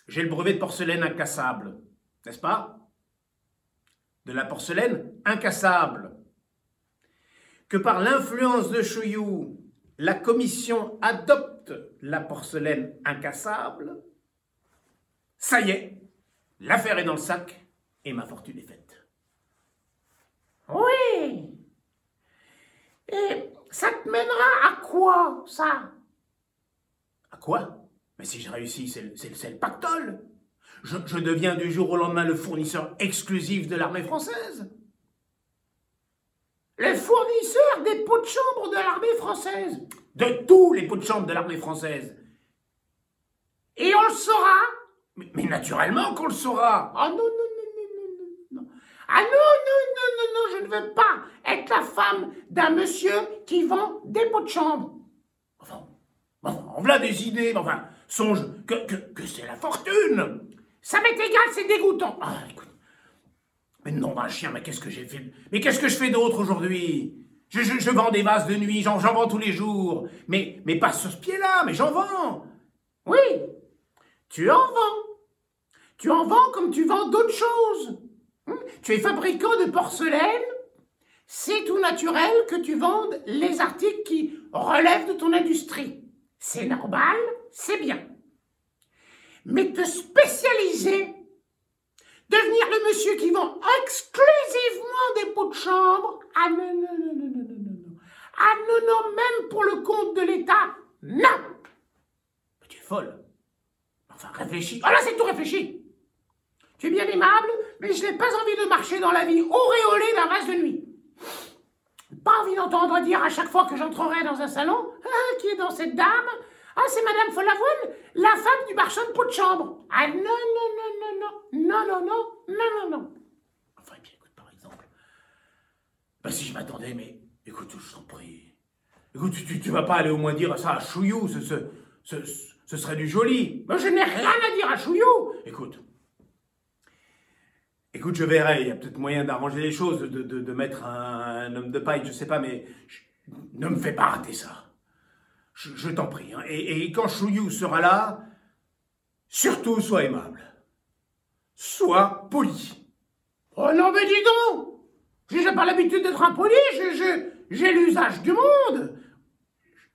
Speaker 1: J'ai le brevet de porcelaine incassable, n'est-ce pas? De la porcelaine incassable. Que par l'influence de Chouillou, la commission adopte la porcelaine incassable, ça y est, l'affaire est dans le sac et ma fortune est faite.
Speaker 2: Oui Et ça te mènera à quoi, ça?
Speaker 1: À quoi? Mais si je réussis, c'est le, pactole. Je, deviens du jour au lendemain le fournisseur exclusif de l'armée française.
Speaker 2: Le fournisseur des pots de chambre de l'armée française.
Speaker 1: De tous les pots de chambre de l'armée française.
Speaker 2: Et on le saura
Speaker 1: mais, naturellement qu'on le saura.
Speaker 2: Ah non, non, non, non, non, non. Ah non, non, non, non, non, je ne veux pas être la femme d'un monsieur qui vend des pots de chambre.
Speaker 1: Enfin, enfin on a des idées, enfin, songe que, que, que c'est la fortune.
Speaker 2: Ça m'est égal, c'est dégoûtant.
Speaker 1: Ah. Mais non, d'un chien, mais qu'est-ce que j'ai fait? Mais qu'est-ce que je fais d'autre aujourd'hui? Je, je, vends des vases de nuit, j'en vends tous les jours. Mais, mais pas sur ce pied-là, mais j'en vends.
Speaker 2: Oui, tu en vends. Tu en vends comme tu vends d'autres choses. Hum, tu es fabricant de porcelaine. C'est tout naturel que tu vendes les articles qui relèvent de ton industrie. C'est normal, c'est bien. Mais te spécialiser Devenir le monsieur qui vend exclusivement des pots de chambre Ah non, non. Ah non, même pour le compte de l'État, non
Speaker 1: Mais tu es folle. Enfin, réfléchis.
Speaker 2: Ah là, c'est tout réfléchi. Tu es bien aimable, mais je n'ai pas envie de marcher dans la vie auréolée d'un vase de nuit. Pas envie d'entendre dire à chaque fois que j'entrerai dans un salon ah, qui est dans cette dame Ah, c'est Madame Follavoine, la femme du marchand de pots de chambre. Ah non, non, non, non, non. Non, non, non, non, non, non.
Speaker 1: Enfin, bien, écoute, par exemple. Bah, si je m'attendais, mais écoute, je t'en prie. Écoute, tu, tu, vas pas aller au moins dire ça à Chouillou, ce, ce, ce, ce serait du joli.
Speaker 2: Mais je n'ai rien à dire à Chouillou.
Speaker 1: Écoute. Écoute, je verrai, il y a peut-être moyen d'arranger les choses, de, de, de mettre un, homme de paille, je sais pas, mais ne me fais pas rater ça. Je, t'en prie. Hein. Et, et quand Chouillou sera là, surtout sois aimable sois poli.
Speaker 2: Oh non, mais dis donc J'ai pas l'habitude d'être impoli, j'ai l'usage du monde.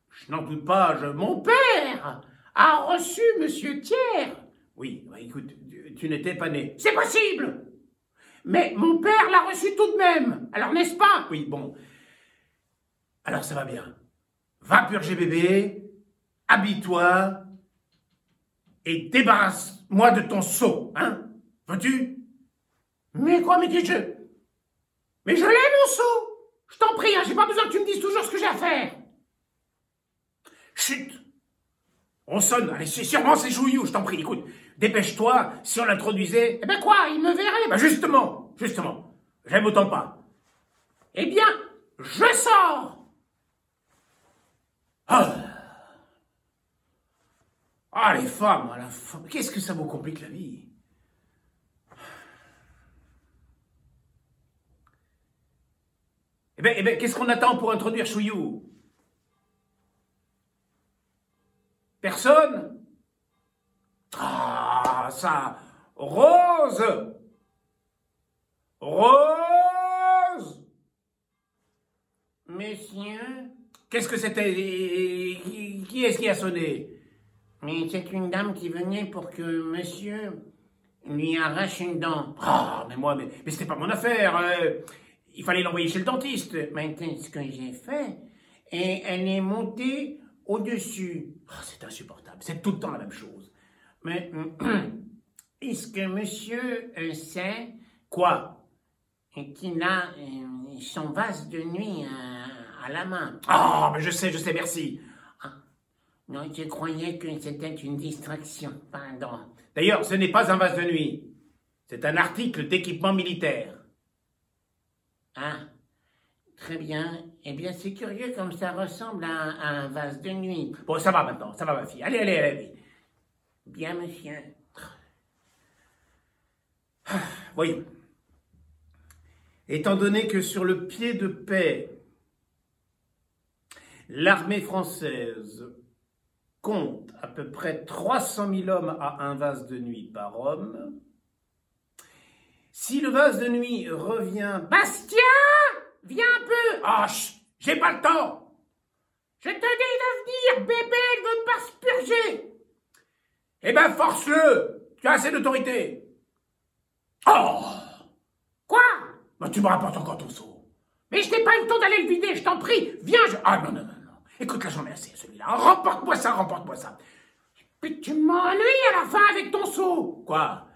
Speaker 1: Je, n'en doute pas, je...
Speaker 2: Mon père a reçu Monsieur Thiers.
Speaker 1: Oui, bah, écoute, tu, n'étais pas né.
Speaker 2: C'est possible Mais mon père l'a reçu tout de même, alors n'est-ce pas?
Speaker 1: Oui, bon. Alors ça va bien. Va purger bébé, habille-toi et débarrasse-moi de ton seau, hein. Vois-tu
Speaker 2: Mais quoi, mais que Mais je l'ai, mon seau Je t'en prie, hein, j'ai pas besoin que tu me dises toujours ce que j'ai à faire.
Speaker 1: Chut! On sonne, allez, c'est sûrement c'est Jouillou, je t'en prie, écoute, dépêche-toi, si on l'introduisait...
Speaker 2: Eh ben quoi, il me verrait.
Speaker 1: Bah justement, justement, j'aime autant pas.
Speaker 2: Eh bien, je sors
Speaker 1: Ah. Ah, les femmes, la femme, qu'est-ce que ça vous complique la vie? Eh bien, eh ben, qu'est-ce qu'on attend pour introduire Chouillou? Personne? Ah, ça Rose! Rose!
Speaker 2: Monsieur
Speaker 1: Qu'est-ce que c'était Qui est-ce qui a sonné
Speaker 2: Mais c'est une dame qui venait pour que monsieur lui arrache une dent.
Speaker 1: Ah, mais moi, mais, mais c'était pas mon affaire. euh, il fallait l'envoyer chez le dentiste.
Speaker 2: Maintenant, ce que j'ai fait, et elle est montée au-dessus.
Speaker 1: Ah, c'est insupportable. C'est tout le temps la même chose.
Speaker 2: Mais est-ce que monsieur euh, sait
Speaker 1: Quoi
Speaker 2: qu'il a euh, son vase de nuit à la main
Speaker 1: Ah, mais je sais, je sais, merci.
Speaker 2: Non, je croyais que c'était une distraction. Pardon.
Speaker 1: D'ailleurs, ce n'est pas un vase de nuit. C'est un article d'équipement militaire.
Speaker 2: Ah, très bien. Eh bien, c'est curieux comme ça ressemble à, à un vase de nuit.
Speaker 1: Bon, ça va maintenant, ça va ma fille. Allez, allez, allez. allez.
Speaker 2: Bien, monsieur.
Speaker 1: Voyons. Étant donné que sur le pied de paix, l'armée française compte à peu près 300 000 hommes à un vase de nuit par homme, si le vase de nuit revient...
Speaker 2: Bastien Viens un peu
Speaker 1: Ah, j'ai pas le temps
Speaker 2: Je te dis de venir, bébé, elle veut pas se purger
Speaker 1: Eh ben, force-le Tu as assez d'autorité Oh
Speaker 2: Quoi?
Speaker 1: Bah, Tu me rapportes encore ton seau.
Speaker 2: Mais je n'ai pas eu le temps d'aller le vider, je t'en prie Viens.
Speaker 1: Ah non, non, non. Écoute, là j'en ai assez, celui-là. Remporte-moi ça, remporte-moi ça.
Speaker 2: Puis tu m'ennuies à la fin avec ton seau
Speaker 1: Quoi?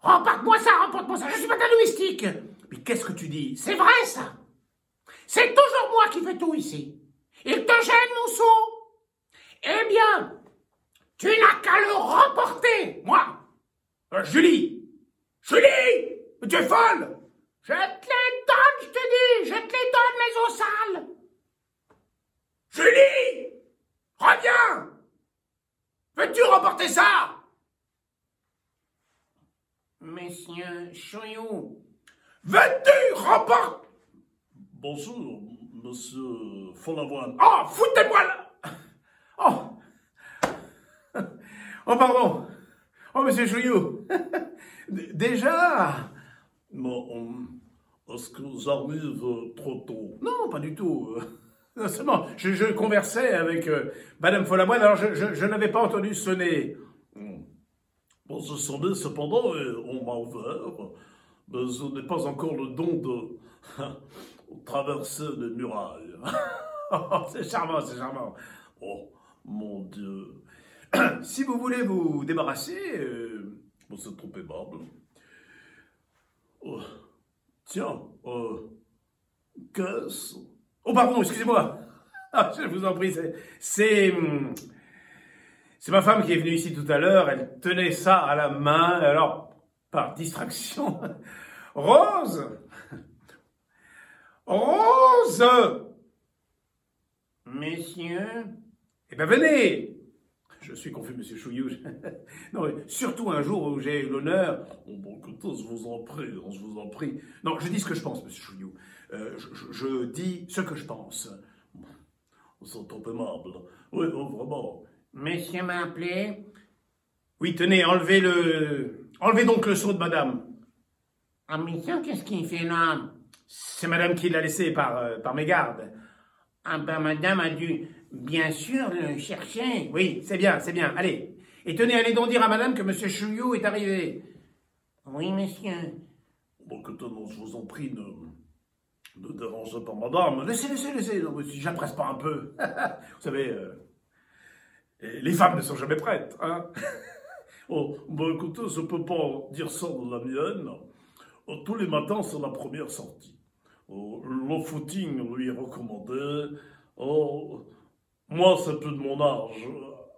Speaker 2: Remporte-moi ça, remporte-moi ça, je suis pas ta domestique
Speaker 1: Mais qu'est-ce que tu dis?
Speaker 2: C'est vrai, ça. C'est toujours moi qui fais tout ici. Il te gêne, mon seau Eh bien, tu n'as qu'à le remporter.
Speaker 1: Moi Euh, Julie. Julie tu es folle.
Speaker 2: Je te les donne, je te dis. Je te les donne, mes eaux sales
Speaker 1: Julie Reviens. Veux-tu remporter ça?
Speaker 2: Monsieur Chouillou,
Speaker 1: Veux-tu remporter?
Speaker 3: Bonjour, monsieur Follavoine.
Speaker 1: Oh, foutez-moi là Oh. Oh, pardon. Oh, monsieur Chouillou. D- Déjà
Speaker 3: est-ce que j'arrive trop tôt?
Speaker 1: Non, pas du tout. Non seulement, je, conversais avec euh, Madame Follamoine, alors je, n'avais pas entendu sonner.
Speaker 3: Hmm. Bon, je sonnais cependant et on m'a ouvert, mais je n'ai pas encore le don de traverser les murailles.
Speaker 1: C'est charmant, c'est charmant.
Speaker 3: Oh, mon Dieu,
Speaker 1: Si vous voulez vous débarrasser, euh,
Speaker 3: Mais c'est trop aimable. Oh, Tiens, euh, qu'est-ce
Speaker 1: Oh, pardon, excusez-moi. Ah, je vous en prie, c'est. C'est. hum, C'est ma femme qui est venue ici tout à l'heure. Elle tenait ça à la main. Alors, par distraction. Rose Rose
Speaker 2: Monsieur,
Speaker 1: Eh ben, venez Je suis confus, monsieur Chouillou. non, mais surtout un jour où j'ai eu l'honneur.
Speaker 3: Oh, bon, écoutez, je vous en prie, vous en prie.
Speaker 1: Non, je dis ce que je pense, monsieur Chouillou. Euh, je, dis ce que je pense.
Speaker 3: C'est trop aimable. Oui, vraiment.
Speaker 2: monsieur m'a appelé.
Speaker 1: Oui, tenez, enlevez le. Enlevez donc le seau de madame.
Speaker 2: Ah, monsieur, qu'est-ce qu'il fait là?
Speaker 1: C'est madame qui l'a laissé par, euh, par mégarde.
Speaker 2: Ah ben, madame a dû, bien sûr, le chercher.
Speaker 1: Oui, c'est bien, c'est bien. Allez. Et tenez, allez donc dire à madame que monsieur Chouillou est arrivé.
Speaker 2: Oui, monsieur.
Speaker 3: Bon, non, je vous en prie, ne, ne dérangez pas madame.
Speaker 1: Laissez, laissez, laissez. Si j'appresse pas un peu. Vous savez, euh, les femmes ne sont jamais prêtes. Hein
Speaker 3: Oh, bon, écoutez, je peux pas dire ça de la mienne. Oh, tous les matins, c'est la première sortie. Oh, le footing lui est recommandé. Oh, moi, c'est plus de mon âge.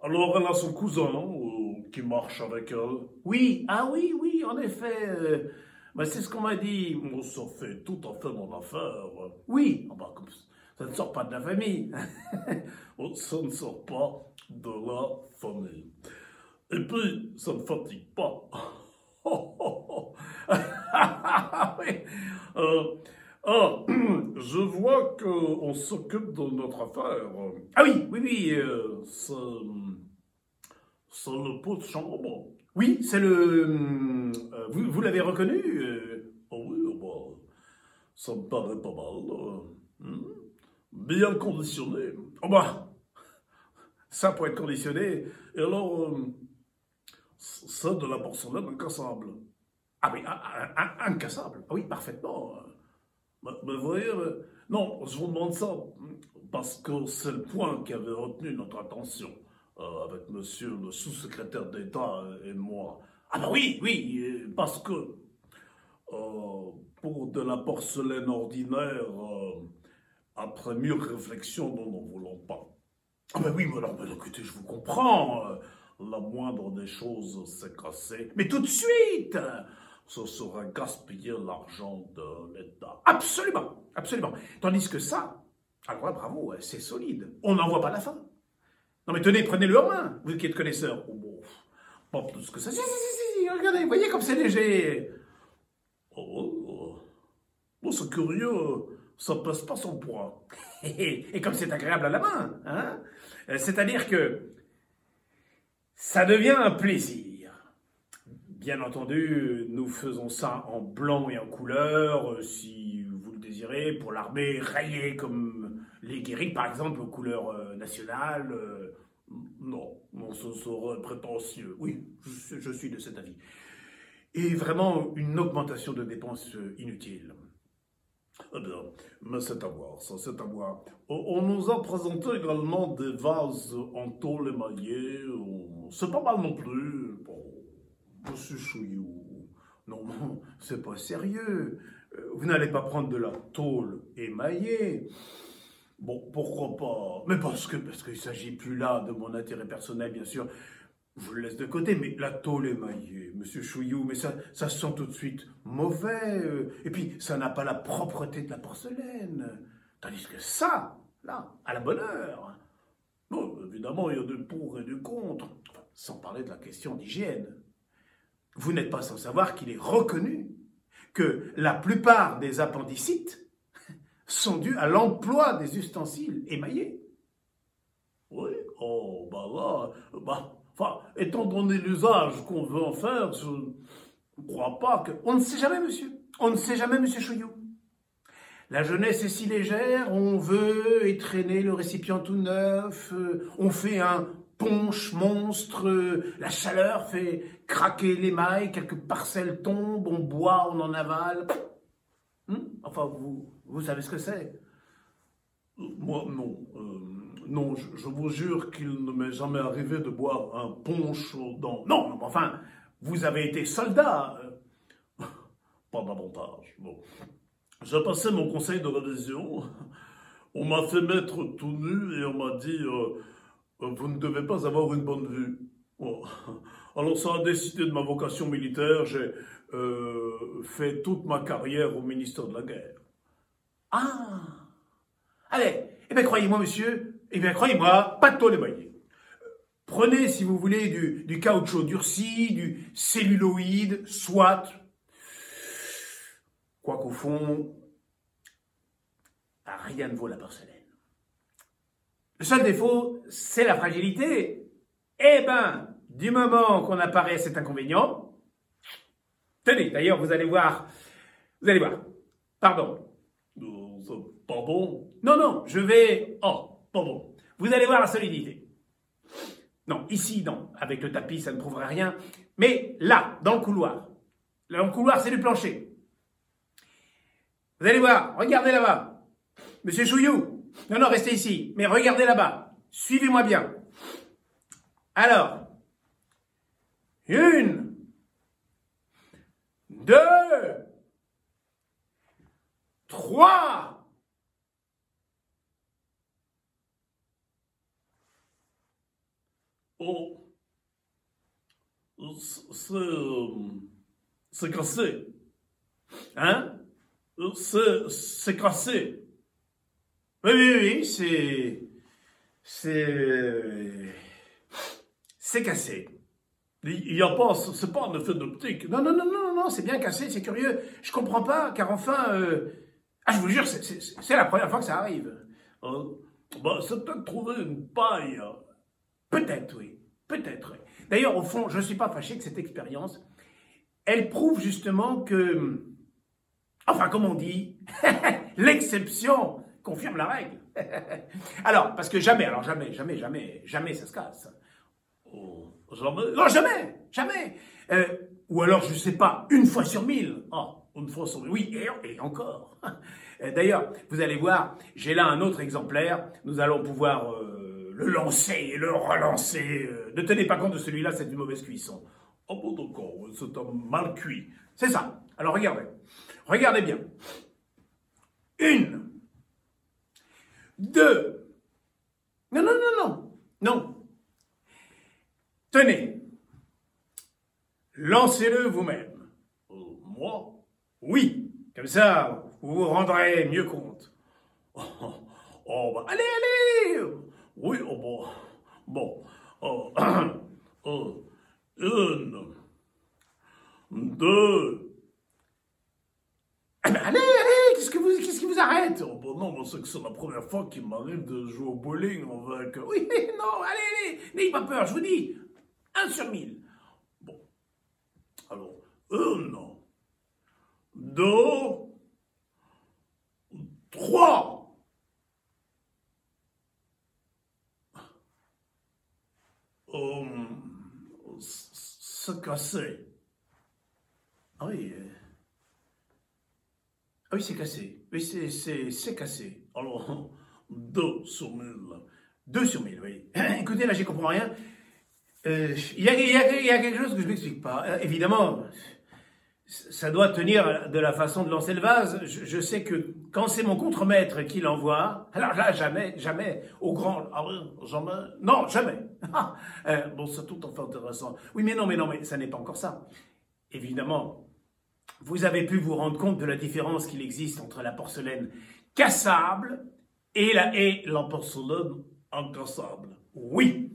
Speaker 3: Alors, elle a son cousin oh, qui marche avec elle.
Speaker 1: oui, ah oui, oui, en effet. Bah, c'est ce qu'on m'a dit.
Speaker 3: Oh, ça fait tout à fait mon affaire.
Speaker 1: Oui, ah bah, comme ça ne sort pas de la famille.
Speaker 3: Oh, ça ne sort pas de la famille. Et puis, ça ne fatigue pas.
Speaker 1: oui.
Speaker 3: Euh, ah, je vois qu'on s'occupe de notre affaire.
Speaker 1: Ah oui, oui, oui. euh,
Speaker 3: C'est, c'est le pot de chambre.
Speaker 1: oui, c'est le. Vous l'avez reconnu euh,
Speaker 3: Ah oui, bah, ça me paraît pas mal. Hmm. bien conditionné.
Speaker 1: Oh bah, ça pour être conditionné.
Speaker 3: Et alors, euh, c'est de la porcelaine incassable.
Speaker 1: Ah oui, un- un- incassable. Ah oui, parfaitement.
Speaker 3: Mais, vous voyez, euh, non, je vous demande ça parce que c'est le point qui avait retenu notre attention avec monsieur le sous-secrétaire d'État et moi.
Speaker 1: Ah bah oui, oui. euh,
Speaker 3: Parce que euh, pour de la porcelaine ordinaire, euh, après mûre réflexion, nous n'en voulons pas.
Speaker 1: Ah bah oui, mais alors, bah, écoutez, je vous comprends.
Speaker 3: La moindre des choses, c'est cassé.
Speaker 1: Mais tout de suite
Speaker 3: Ce serait gaspiller l'argent de l'État.
Speaker 1: Absolument, absolument. Tandis que ça, alors bravo, euh, c'est solide. On n'en voit pas la fin. Non mais tenez, prenez-le en main, vous qui êtes connaisseur.
Speaker 3: Oh, pas plus que ça.
Speaker 1: Si, si, si, regardez, voyez comme c'est léger.
Speaker 3: Oh, oh. Bon, c'est curieux, ça passe pas son poids.
Speaker 1: Et, comme c'est agréable à la main, hein Euh, C'est-à-dire que ça devient un plaisir. Bien entendu, nous faisons ça en blanc et en couleur, euh, si vous le désirez, pour l'armée rayée comme les guéris, par exemple, aux couleurs euh, nationales.
Speaker 3: Non, ce serait prétentieux.
Speaker 1: oui, je, suis de cet avis. Et vraiment une augmentation de dépenses euh, inutiles.
Speaker 3: Eh bien, mais c'est à voir, ça, c'est à voir. On, nous a présenté également des vases en tôle émaillée. C'est pas mal non plus. Bon, monsieur Chouillou.
Speaker 1: Non, non, c'est pas sérieux. Euh, Vous n'allez pas prendre de la tôle émaillée.
Speaker 3: Bon, pourquoi pas?
Speaker 1: Mais parce que parce qu'il s'agit plus là de mon intérêt personnel, bien sûr. Je le laisse de côté, mais la tôle émaillée, monsieur Chouillou, mais ça, ça sent tout de suite mauvais. euh, Et puis, ça n'a pas la propreté de la porcelaine. Tandis que ça, là, à la bonne heure.
Speaker 3: Bon, évidemment, il y a du pour et du contre.
Speaker 1: Sans parler de la question d'hygiène. Vous n'êtes pas sans savoir qu'il est reconnu que la plupart des appendicites sont dus à l'emploi des ustensiles émaillés.
Speaker 3: Oui, oh, bah là, bah, enfin, étant donné l'usage qu'on veut en faire, je ne crois pas que...
Speaker 1: On ne sait jamais, monsieur. On ne sait jamais, monsieur Chouillou. La jeunesse est si légère, on veut étraîner le récipient tout neuf, euh, on fait un punch monstre, euh, la chaleur fait craquer l'émail, quelques parcelles tombent, on boit, on en avale. Hum enfin, vous, vous savez ce que c'est?
Speaker 3: Moi, non. Euh, non, je, vous jure qu'il ne m'est jamais arrivé de boire un punch dans...
Speaker 1: Non, mais enfin, vous avez été soldat. euh,
Speaker 3: Pas davantage. Bon. J'ai passé mon conseil de révision. On m'a fait mettre tout nu et on m'a dit euh, Vous ne devez pas avoir une bonne vue. Bon. Alors, ça a décidé de ma vocation militaire. J'ai fait toute ma carrière au ministère de la Guerre.
Speaker 1: Ah Allez, eh bien croyez-moi, monsieur, eh bien croyez-moi, pas de tôle émaillée. Prenez, si vous voulez, du, caoutchouc durci, du celluloïde, soit. Quoiqu'au fond, rien ne vaut la porcelaine. Le seul défaut, c'est la fragilité. Eh ben, du moment qu'on apparaît à cet inconvénient, tenez, d'ailleurs, vous allez voir, vous allez voir, pardon,
Speaker 3: Ça- pardon
Speaker 1: non, non, je vais. Oh, pardon. Vous allez voir la solidité. Non, ici, non. Avec le tapis, ça ne prouverait rien. Mais là, dans le couloir. Là, dans le couloir, c'est du plancher. Vous allez voir, regardez là-bas. Monsieur Chouillou. Non, non, restez ici. Mais regardez là-bas. Suivez-moi bien. Alors. Une. Deux. Trois.
Speaker 3: C'est. euh, C'est cassé.
Speaker 1: Hein?
Speaker 3: Euh, C'est c'est cassé.
Speaker 1: Oui, oui, oui, c'est. C'est. C'est cassé.
Speaker 3: Il n'y a pas. C'est pas un effet d'optique.
Speaker 1: Non, non, non, non, non, c'est bien cassé, c'est curieux. Je comprends pas, car enfin. euh, Ah, je vous jure, c'est- la première fois que ça arrive.
Speaker 3: Hein? Bah, c'est peut-être trouver une paille.
Speaker 1: Peut-être, oui. Peut-être, oui. D'ailleurs, au fond, je ne suis pas fâché que cette expérience, elle prouve justement que. Enfin, comme on dit, l'exception confirme la règle. alors, parce que jamais, alors jamais, jamais, jamais, jamais ça se casse.
Speaker 3: Oh,
Speaker 1: Non, jamais, jamais. Euh, ou alors, je sais pas, une fois sur mille.
Speaker 3: Ah, une fois sur
Speaker 1: Oui, et, et encore. Euh, D'ailleurs, vous allez voir, j'ai là un autre exemplaire. Nous allons pouvoir euh, le lancer et le relancer. Euh, ne tenez pas compte de celui-là, c'est une mauvaise cuisson.
Speaker 3: Ah bon, d'accord, c'est un mal cuit.
Speaker 1: C'est ça. Alors regardez. Regardez bien. Une. Deux. Non, non, non, non. Non. Tenez. Lancez-le vous-même.
Speaker 3: Euh, moi?
Speaker 1: Oui. Comme ça, vous vous rendrez mieux compte.
Speaker 3: Oh, bah,
Speaker 1: Allez, allez
Speaker 3: oui, oh, bon. Bon. Euh, euh, une. Deux.
Speaker 1: Eh ben, Allez, allez Qu'est-ce que vous, qu'est-ce qui vous arrête?
Speaker 3: Oh, bah non, c'est que c'est la première fois qu'il m'arrive de jouer au bowling avec.
Speaker 1: Oui, non, allez, allez N'ayez pas peur, je vous dis. Un sur mille.
Speaker 3: Alors, une. Deux. Trois. Euh, c'est cassé.
Speaker 1: Ah oui. euh. Ah oui, c'est cassé. C'est, cassé.
Speaker 3: Alors, deux sur mille.
Speaker 1: Deux sur mille, oui. Écoutez, là, j'y comprends rien. Euh, il y a quelque chose que je ne m'explique pas. Euh, évidemment, ça doit tenir de la façon de lancer le vase. Je, sais que quand c'est mon contremaître qui l'envoie, alors là, jamais, jamais, au grand...
Speaker 3: Ah jamais
Speaker 1: Non, jamais. Ah, euh,
Speaker 3: Bon, c'est tout à fait intéressant.
Speaker 1: oui, mais non, mais non, mais ça n'est pas encore ça. Évidemment, vous avez pu vous rendre compte de la différence qu'il existe entre la porcelaine cassable et la... Et,
Speaker 3: La porcelaine incassable.
Speaker 1: Oui.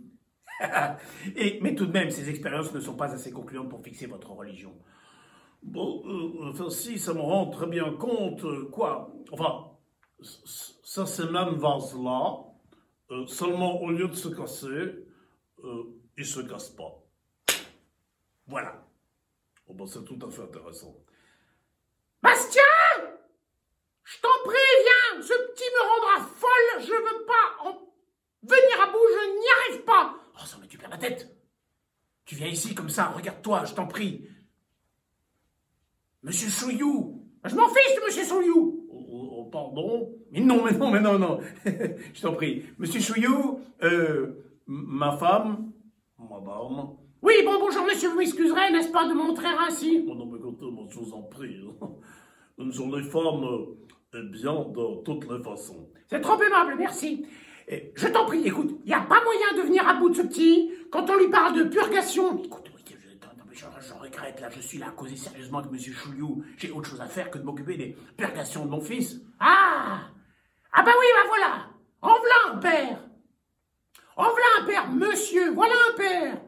Speaker 1: Et, mais tout de même, ces expériences ne sont pas assez concluantes pour fixer votre religion.
Speaker 3: Bon, euh, enfin, si, ça me rend très bien compte, euh, quoi. Enfin, ça, c'est même vase-là. euh, seulement, au lieu de se casser, euh, il se casse pas.
Speaker 1: Voilà.
Speaker 3: Oh, ben, c'est tout à fait intéressant.
Speaker 2: Bastien Je t'en prie, viens Ce petit me rendra folle Je veux pas en venir à bout, je n'y arrive pas
Speaker 1: Oh, ça, mais tu perds la tête. Tu viens ici comme ça, regarde-toi, je t'en prie. Monsieur Chouillou.
Speaker 2: Je m'en fiche de Monsieur Souliou
Speaker 3: Oh, oh, oh, pardon
Speaker 1: Mais non, mais non, mais non, non. je t'en prie. Monsieur Chouillou, euh, ma femme,
Speaker 3: Madame
Speaker 2: Oui, bon, bonjour monsieur, vous m'excuserez, n'est-ce pas, de montrer ainsi?
Speaker 3: Oh, non, mais écoutez, moi, je vous en prie. Une jolie femme euh, est bien de toutes les façons.
Speaker 2: C'est trop aimable, merci.
Speaker 1: Et
Speaker 2: Je t'en prie, écoute, il n'y a pas moyen de venir à bout de ce petit quand on lui parle de purgation.
Speaker 1: Je, regrette, là, je suis là à causer sérieusement avec Monsieur Chouillou. J'ai autre chose à faire que de m'occuper des purgations de mon fils.
Speaker 2: Ah Ah bah oui, bah voilà En voilà un père En voilà un père, monsieur, voilà un père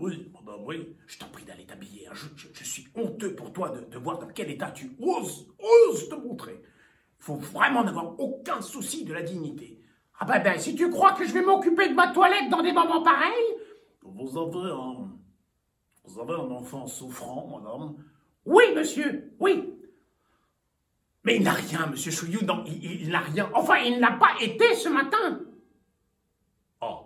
Speaker 3: Oui, madame, oui.
Speaker 1: Je t'en prie d'aller t'habiller. hein. Je, suis honteux pour toi de, de voir dans quel état tu oses, oses te montrer. Il faut vraiment n'avoir aucun souci de la dignité.
Speaker 2: Ah bah ben, si tu crois que je vais m'occuper de ma toilette dans des moments pareils,
Speaker 3: Vous avez un, vous avez un enfant souffrant, madame
Speaker 2: oui, monsieur, oui.
Speaker 1: Mais il n'a rien, Monsieur Chouillou, non, il, n'a rien.
Speaker 2: Enfin, il ne l'a pas été ce matin.
Speaker 3: Ah,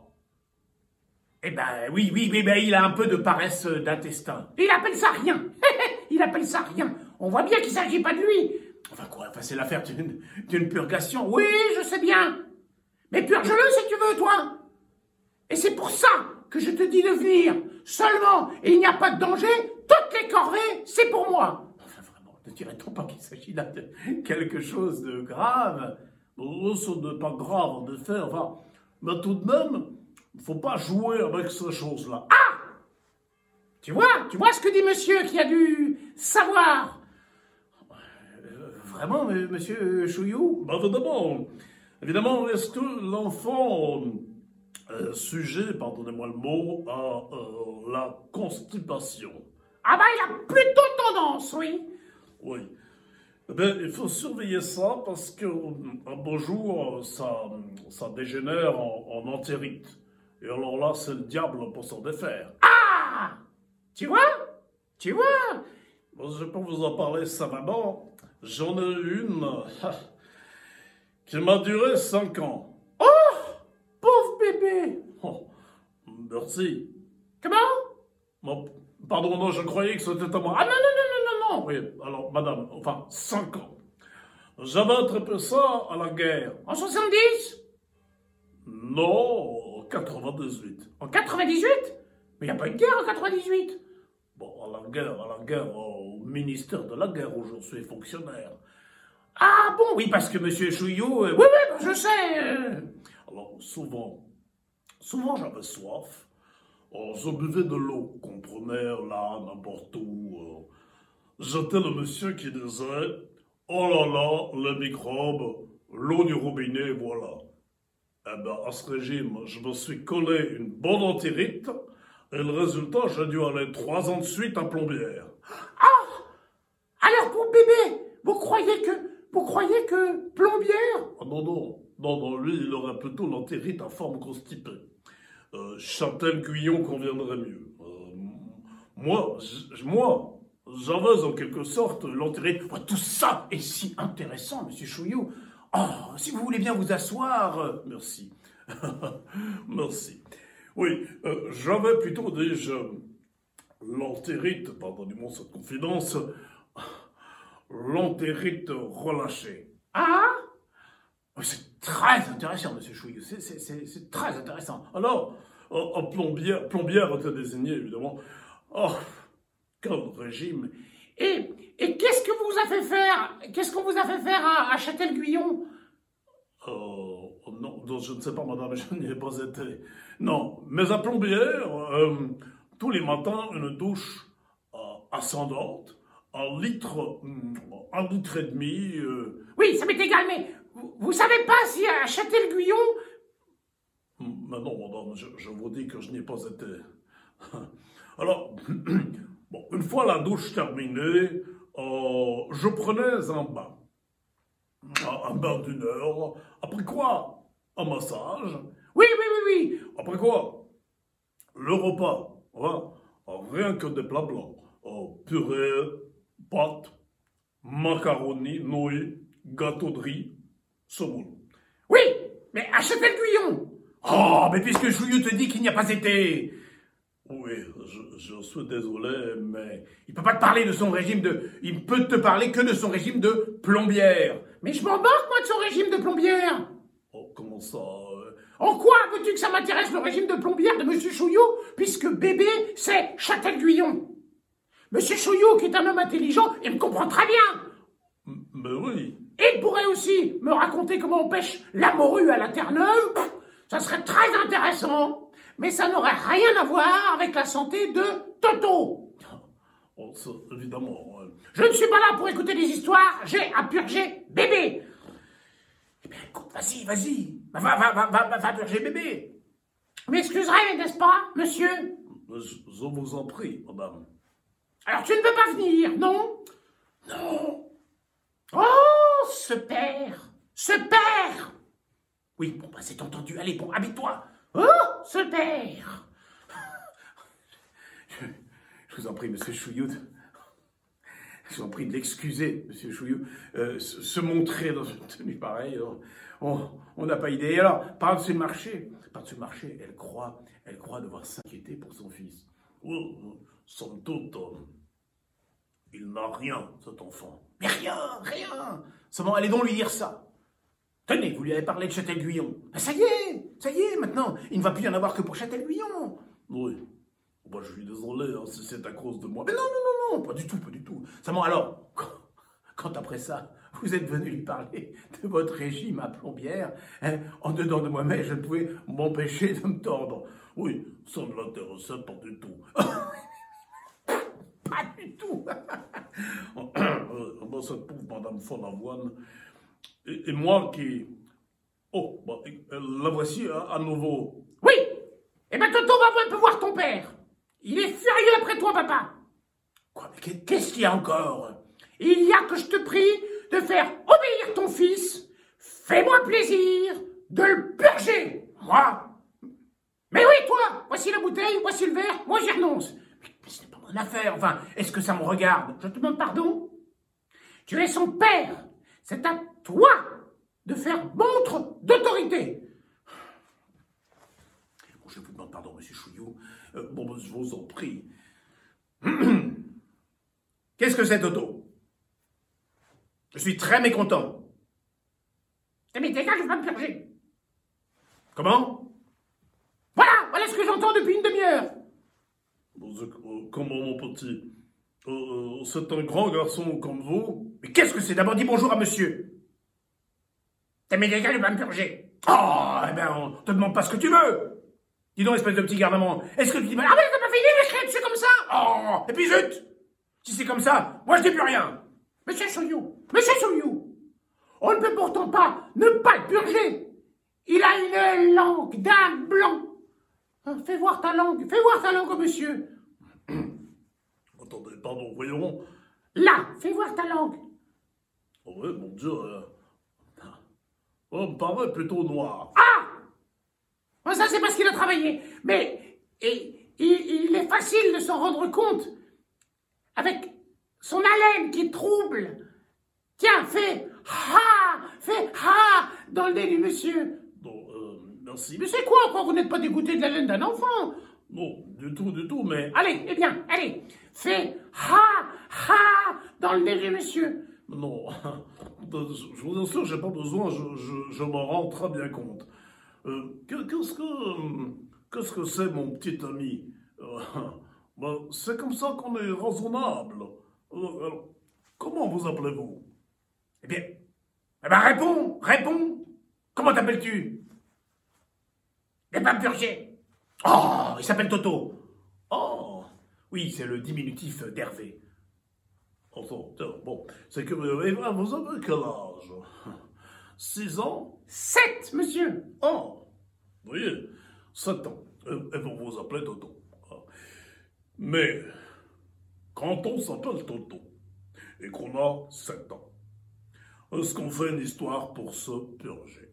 Speaker 1: Eh ben oui, oui, oui, ben, il a un peu de paresse d'intestin.
Speaker 2: Il appelle ça rien. il appelle ça rien. On voit bien qu'il ne s'agit pas de lui.
Speaker 1: Enfin quoi, enfin, c'est l'affaire d'une purgation.
Speaker 2: Oui, je sais bien. Mais purge-le si tu veux, toi. Et c'est pour ça que je te dis de venir. Seulement, il n'y a pas de danger, toutes les corvées, c'est pour moi.
Speaker 1: Enfin vraiment, ne dirait-on pas qu'il s'agit là de quelque chose de grave?
Speaker 3: Bon, ce n'est pas grave, en effet, enfin, mais tout de même, il faut pas jouer avec ces choses-là.
Speaker 2: Tu vois, tu vois ce que dit monsieur qui a dû savoir?
Speaker 1: Euh, Vraiment, Monsieur Chouillou?
Speaker 3: Ben, évidemment, évidemment, est-ce que l'enfant euh, sujet, pardonnez-moi le mot, à euh, la constipation
Speaker 2: Ah bah, il a plutôt tendance, oui.
Speaker 3: Oui. Eh bien, il faut surveiller ça parce que un beau jour, ça, ça dégénère en, en entérite. Et alors là, c'est le diable pour s'en défaire.
Speaker 2: Ah Tu vois? Tu vois?
Speaker 3: Bon, je peux vous en parler savamment. J'en ai une qui m'a duré cinq ans.
Speaker 2: Oh Pauvre bébé
Speaker 3: Oh,
Speaker 2: Comment?
Speaker 3: Bon, pardon, non, je croyais que c'était à moi.
Speaker 2: Ah non, non, non, non, non, non
Speaker 3: Oui, alors, madame, enfin, cinq ans. J'avais attrapé ça à la guerre.
Speaker 2: En 70
Speaker 3: Non, en 98.
Speaker 2: En 98 Mais il n'y a pas eu de guerre en 98
Speaker 3: Bon, à la guerre, à la guerre, au ministère de la guerre où je suis fonctionnaire.
Speaker 2: Ah bon, oui, parce que Monsieur Chouillot... euh, oui, oui, je sais euh.
Speaker 3: Alors, souvent, souvent j'avais soif. Oh, je buvais de l'eau, comprenez, là, n'importe où. euh. J'étais le monsieur qui disait Oh là là, les microbes, l'eau du robinet, voilà. Eh ben, à ce régime, je me suis collé une bonne entérite, et le résultat, j'ai dû aller trois ans de suite à plombière.
Speaker 2: Alors pour bébé, vous croyez que... Vous croyez que plombière
Speaker 3: Ah non, non, non, non, lui, il aurait plutôt l'entérite à forme constipée. Euh, Châtel-Guyon conviendrait mieux. Euh, moi, moi, j'avais en quelque sorte l'entérite.
Speaker 1: Oh, tout ça est si intéressant, monsieur Chouillot. Oh, si vous voulez bien vous asseoir. euh,
Speaker 3: Merci. Merci. Oui, euh, j'avais plutôt déjà l'entérite, pardonnez-moi cette confidence, l'entérite relâchée.
Speaker 2: Ah
Speaker 1: C'est très intéressant, monsieur Chouillot. C'est- très intéressant.
Speaker 3: Alors, en, en plombière, plombière était désigné, évidemment. Oh, quel régime
Speaker 2: Et, et qu'est-ce que vous a fait faire Qu'est-ce qu'on vous a fait faire à, Châtel-Guyon?
Speaker 3: Euh, oh non, je ne sais pas, madame, je n'y ai pas été. Non, mais à Plombière, euh, tous les matins, une douche euh, ascendante, un litre, hum, un litre et demi. euh,
Speaker 2: Oui, ça m'est égal, mais vous, vous savez pas si à Châtel-Guyon...
Speaker 3: mais non, madame, je, je vous dis que je n'y ai pas été. Alors, bon, une fois la douche terminée, euh, je prenais un bain. Un, bain d'une heure. Après quoi, un massage.
Speaker 2: Oui, oui, oui, oui.
Speaker 3: Après quoi Le repas, hein, rien que des plats blancs. Oh, purée, pâtes, macaroni, nouilles, gâteau de riz,
Speaker 2: Oui, mais à Châtel-Guyon
Speaker 1: Oh, mais puisque Chouillot te dit qu'il n'y a pas été.
Speaker 3: Oui, je, suis désolé, mais...
Speaker 1: Il peut pas te parler de son régime de. Il peut te parler que de son régime de plombière.
Speaker 2: Mais je m'en moque, moi, de son régime de plombière
Speaker 3: Oh, comment ça euh,
Speaker 2: En quoi veux-tu que ça m'intéresse le régime de plombière de Monsieur Chouillot, puisque bébé, c'est Châtel-Guyon? Monsieur Chouillot, qui est un homme intelligent, il me comprend très bien
Speaker 3: Mais oui.
Speaker 2: Et il pourrait aussi me raconter comment on pêche la morue à la Terre-Neuve. Ça serait très intéressant. Mais ça n'aurait rien à voir avec la santé de Toto.
Speaker 3: Oh, ça, évidemment. euh,
Speaker 2: Je ne suis pas là pour écouter des histoires, j'ai à purger bébé.
Speaker 1: Eh bien, écoute, vas-y, vas-y. Va, va, va, va, va, va, va purger bébé.
Speaker 2: M'excuserez, n'est-ce pas, monsieur?
Speaker 3: Je, je vous en prie, madame.
Speaker 2: Alors tu ne veux pas venir, non?
Speaker 1: Non.
Speaker 2: Oh, ce père Ce père
Speaker 1: Oui, bon, bah, c'est entendu. Allez, bon, habille-toi.
Speaker 2: Oh, ce père
Speaker 1: Je vous en prie, monsieur Chouillot. de- Je vous en prie de l'excuser, monsieur Chouillot. Euh, se, montrer dans une tenue pareille, euh, on n'a pas idée. Alors, par-dessus le marché, par-dessus le marché, elle croit, elle croit devoir s'inquiéter pour son fils.
Speaker 3: Oh, il n'a rien, cet enfant.
Speaker 1: Mais rien, rien. Seulement, allez donc lui dire ça. Tenez, vous lui avez parlé de Châtel-Guyon. Ben, ça y est, ça y est, maintenant, il ne va plus y en avoir que pour Châtel-Guyon.
Speaker 3: Oui. Bah, je suis désolé, hein, c'est à cause de moi.
Speaker 1: Mais non, non, non, non, pas du tout, pas du tout. Seulement, alors, quand, quand après ça, vous êtes venu lui parler de votre régime à plombière, hein, en dedans de moi-même, je ne pouvais m'empêcher de me tordre.
Speaker 3: Oui, ça ne l'intéressait pas du tout. Euh, bah, cette pauvre Madame von Avoine, et, et moi qui... Oh, bah, et- la voici à, à nouveau.
Speaker 2: Oui Eh ben Toto va un peu voir ton père. Il est furieux après toi, papa.
Speaker 1: Quoi, mais qu'est- qu'est-ce qu'il y a encore?
Speaker 2: Il y a que je te prie de faire obéir ton fils. Fais-moi plaisir de le purger.
Speaker 1: Moi?
Speaker 2: Mais oui, toi Voici la bouteille, voici le verre, moi j'y renonce.
Speaker 1: Mais, mais ce n'est pas mon affaire. Enfin, est-ce que ça me regarde?
Speaker 2: Je te demande pardon Tu es son père. C'est à toi de faire montre d'autorité.
Speaker 3: Bon, je vous demande pardon, monsieur Chouillou. Euh, bon, je vous en prie.
Speaker 1: Qu'est-ce que c'est, Toto? Je suis très mécontent.
Speaker 2: Mais dégage, je vais me purger.
Speaker 1: Comment?
Speaker 2: Voilà, voilà ce que j'entends depuis une demi-heure.
Speaker 3: Euh, comment, mon petit Euh, euh, C'est un grand garçon comme vous
Speaker 1: Mais qu'est-ce que c'est D'abord, dis bonjour à monsieur.
Speaker 2: Eh mais dégage, je vais me purger.
Speaker 1: Oh, eh ben, on te demande pas ce que tu veux. Dis donc, espèce de petit garnement, est-ce que tu dis
Speaker 2: Ah mais t'as pas fini, mais je dessus comme ça
Speaker 1: Oh, et puis zut Si c'est comme ça, moi je dis plus rien.
Speaker 2: Monsieur Souillou, monsieur Souillou, on ne peut pourtant pas ne pas le purger. Il a une langue d'un blanc. Hein, Fais voir ta langue, fais voir ta langue monsieur.
Speaker 3: Attendez, pardon, voyons.
Speaker 2: Là, fais voir ta langue.
Speaker 3: Oh, ouais, mon Dieu. euh, Oh, me paraît plutôt noir.
Speaker 2: Ah, ça, c'est parce qu'il a travaillé. Mais et, il, il est facile de s'en rendre compte avec son haleine qui trouble. Tiens, fais ha, fais ha dans le nez du monsieur.
Speaker 3: Non, euh, merci.
Speaker 2: Mais c'est quoi, quoi, vous n'êtes pas dégoûté de l'haleine d'un enfant?
Speaker 3: Non, du tout, du tout, mais...
Speaker 2: Allez, eh bien, allez, fais ha, ha dans le du monsieur.
Speaker 3: Non, je vous assure, j'ai pas besoin, je, je, m'en rends très bien compte. Euh, que- qu'est-ce que qu'est-ce que c'est, mon petit ami? Euh, ben, C'est comme ça qu'on est raisonnable. Euh, alors, comment vous appelez-vous?
Speaker 1: Eh bien, eh ben réponds, réponds. Comment t'appelles-tu?
Speaker 2: Pas me purger.
Speaker 1: Oh, il s'appelle Toto. Oh, oui, c'est le diminutif d'Hervé.
Speaker 3: Bon, c'est ben, vous avez quel âge Six ans?
Speaker 2: Sept, monsieur.
Speaker 3: Oh, vous voyez, sept ans. Et, et vous vous appelez Toto. Mais, quand on s'appelle Toto et qu'on a sept ans, est-ce qu'on fait une histoire pour se purger?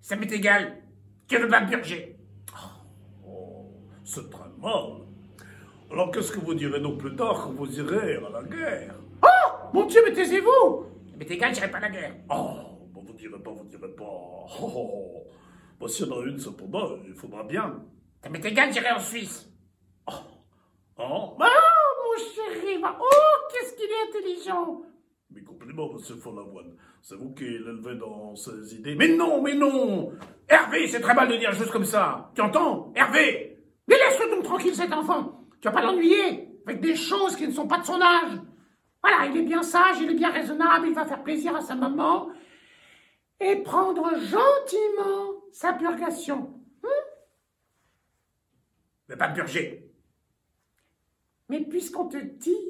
Speaker 2: Ça m'est égal. Tu veux pas purger.
Speaker 3: Oh, c'est très mal. Alors qu'est-ce que vous direz donc plus tard quand vous irez à la guerre?
Speaker 2: Oh, mon Dieu, mais taisez-vous. Mais t'es j'irai pas à la guerre.
Speaker 3: Oh, bon, vous direz pas, vous direz pas. Oh, oh, oh. Bah, s'il y en a une, cependant, il faudra bien.
Speaker 2: Ça m'est égal, j'irai en Suisse.
Speaker 3: Hein?
Speaker 2: Oh, mon chéri. Oh, qu'est-ce qu'il est intelligent.
Speaker 3: Mes compliments, monsieur Follavoine. C'est vous qui l'élevez dans ses idées. Mais non, mais non
Speaker 1: Hervé, c'est très mal de dire juste comme ça. Tu entends? Hervé
Speaker 2: Mais tranquille, cet enfant. Tu vas pas l'ennuyer avec des choses qui ne sont pas de son âge. Voilà, il est bien sage, il est bien raisonnable, il va faire plaisir à sa maman et prendre gentiment sa purgation.
Speaker 1: Ne pas me purger.
Speaker 2: Mais puisqu'on te dit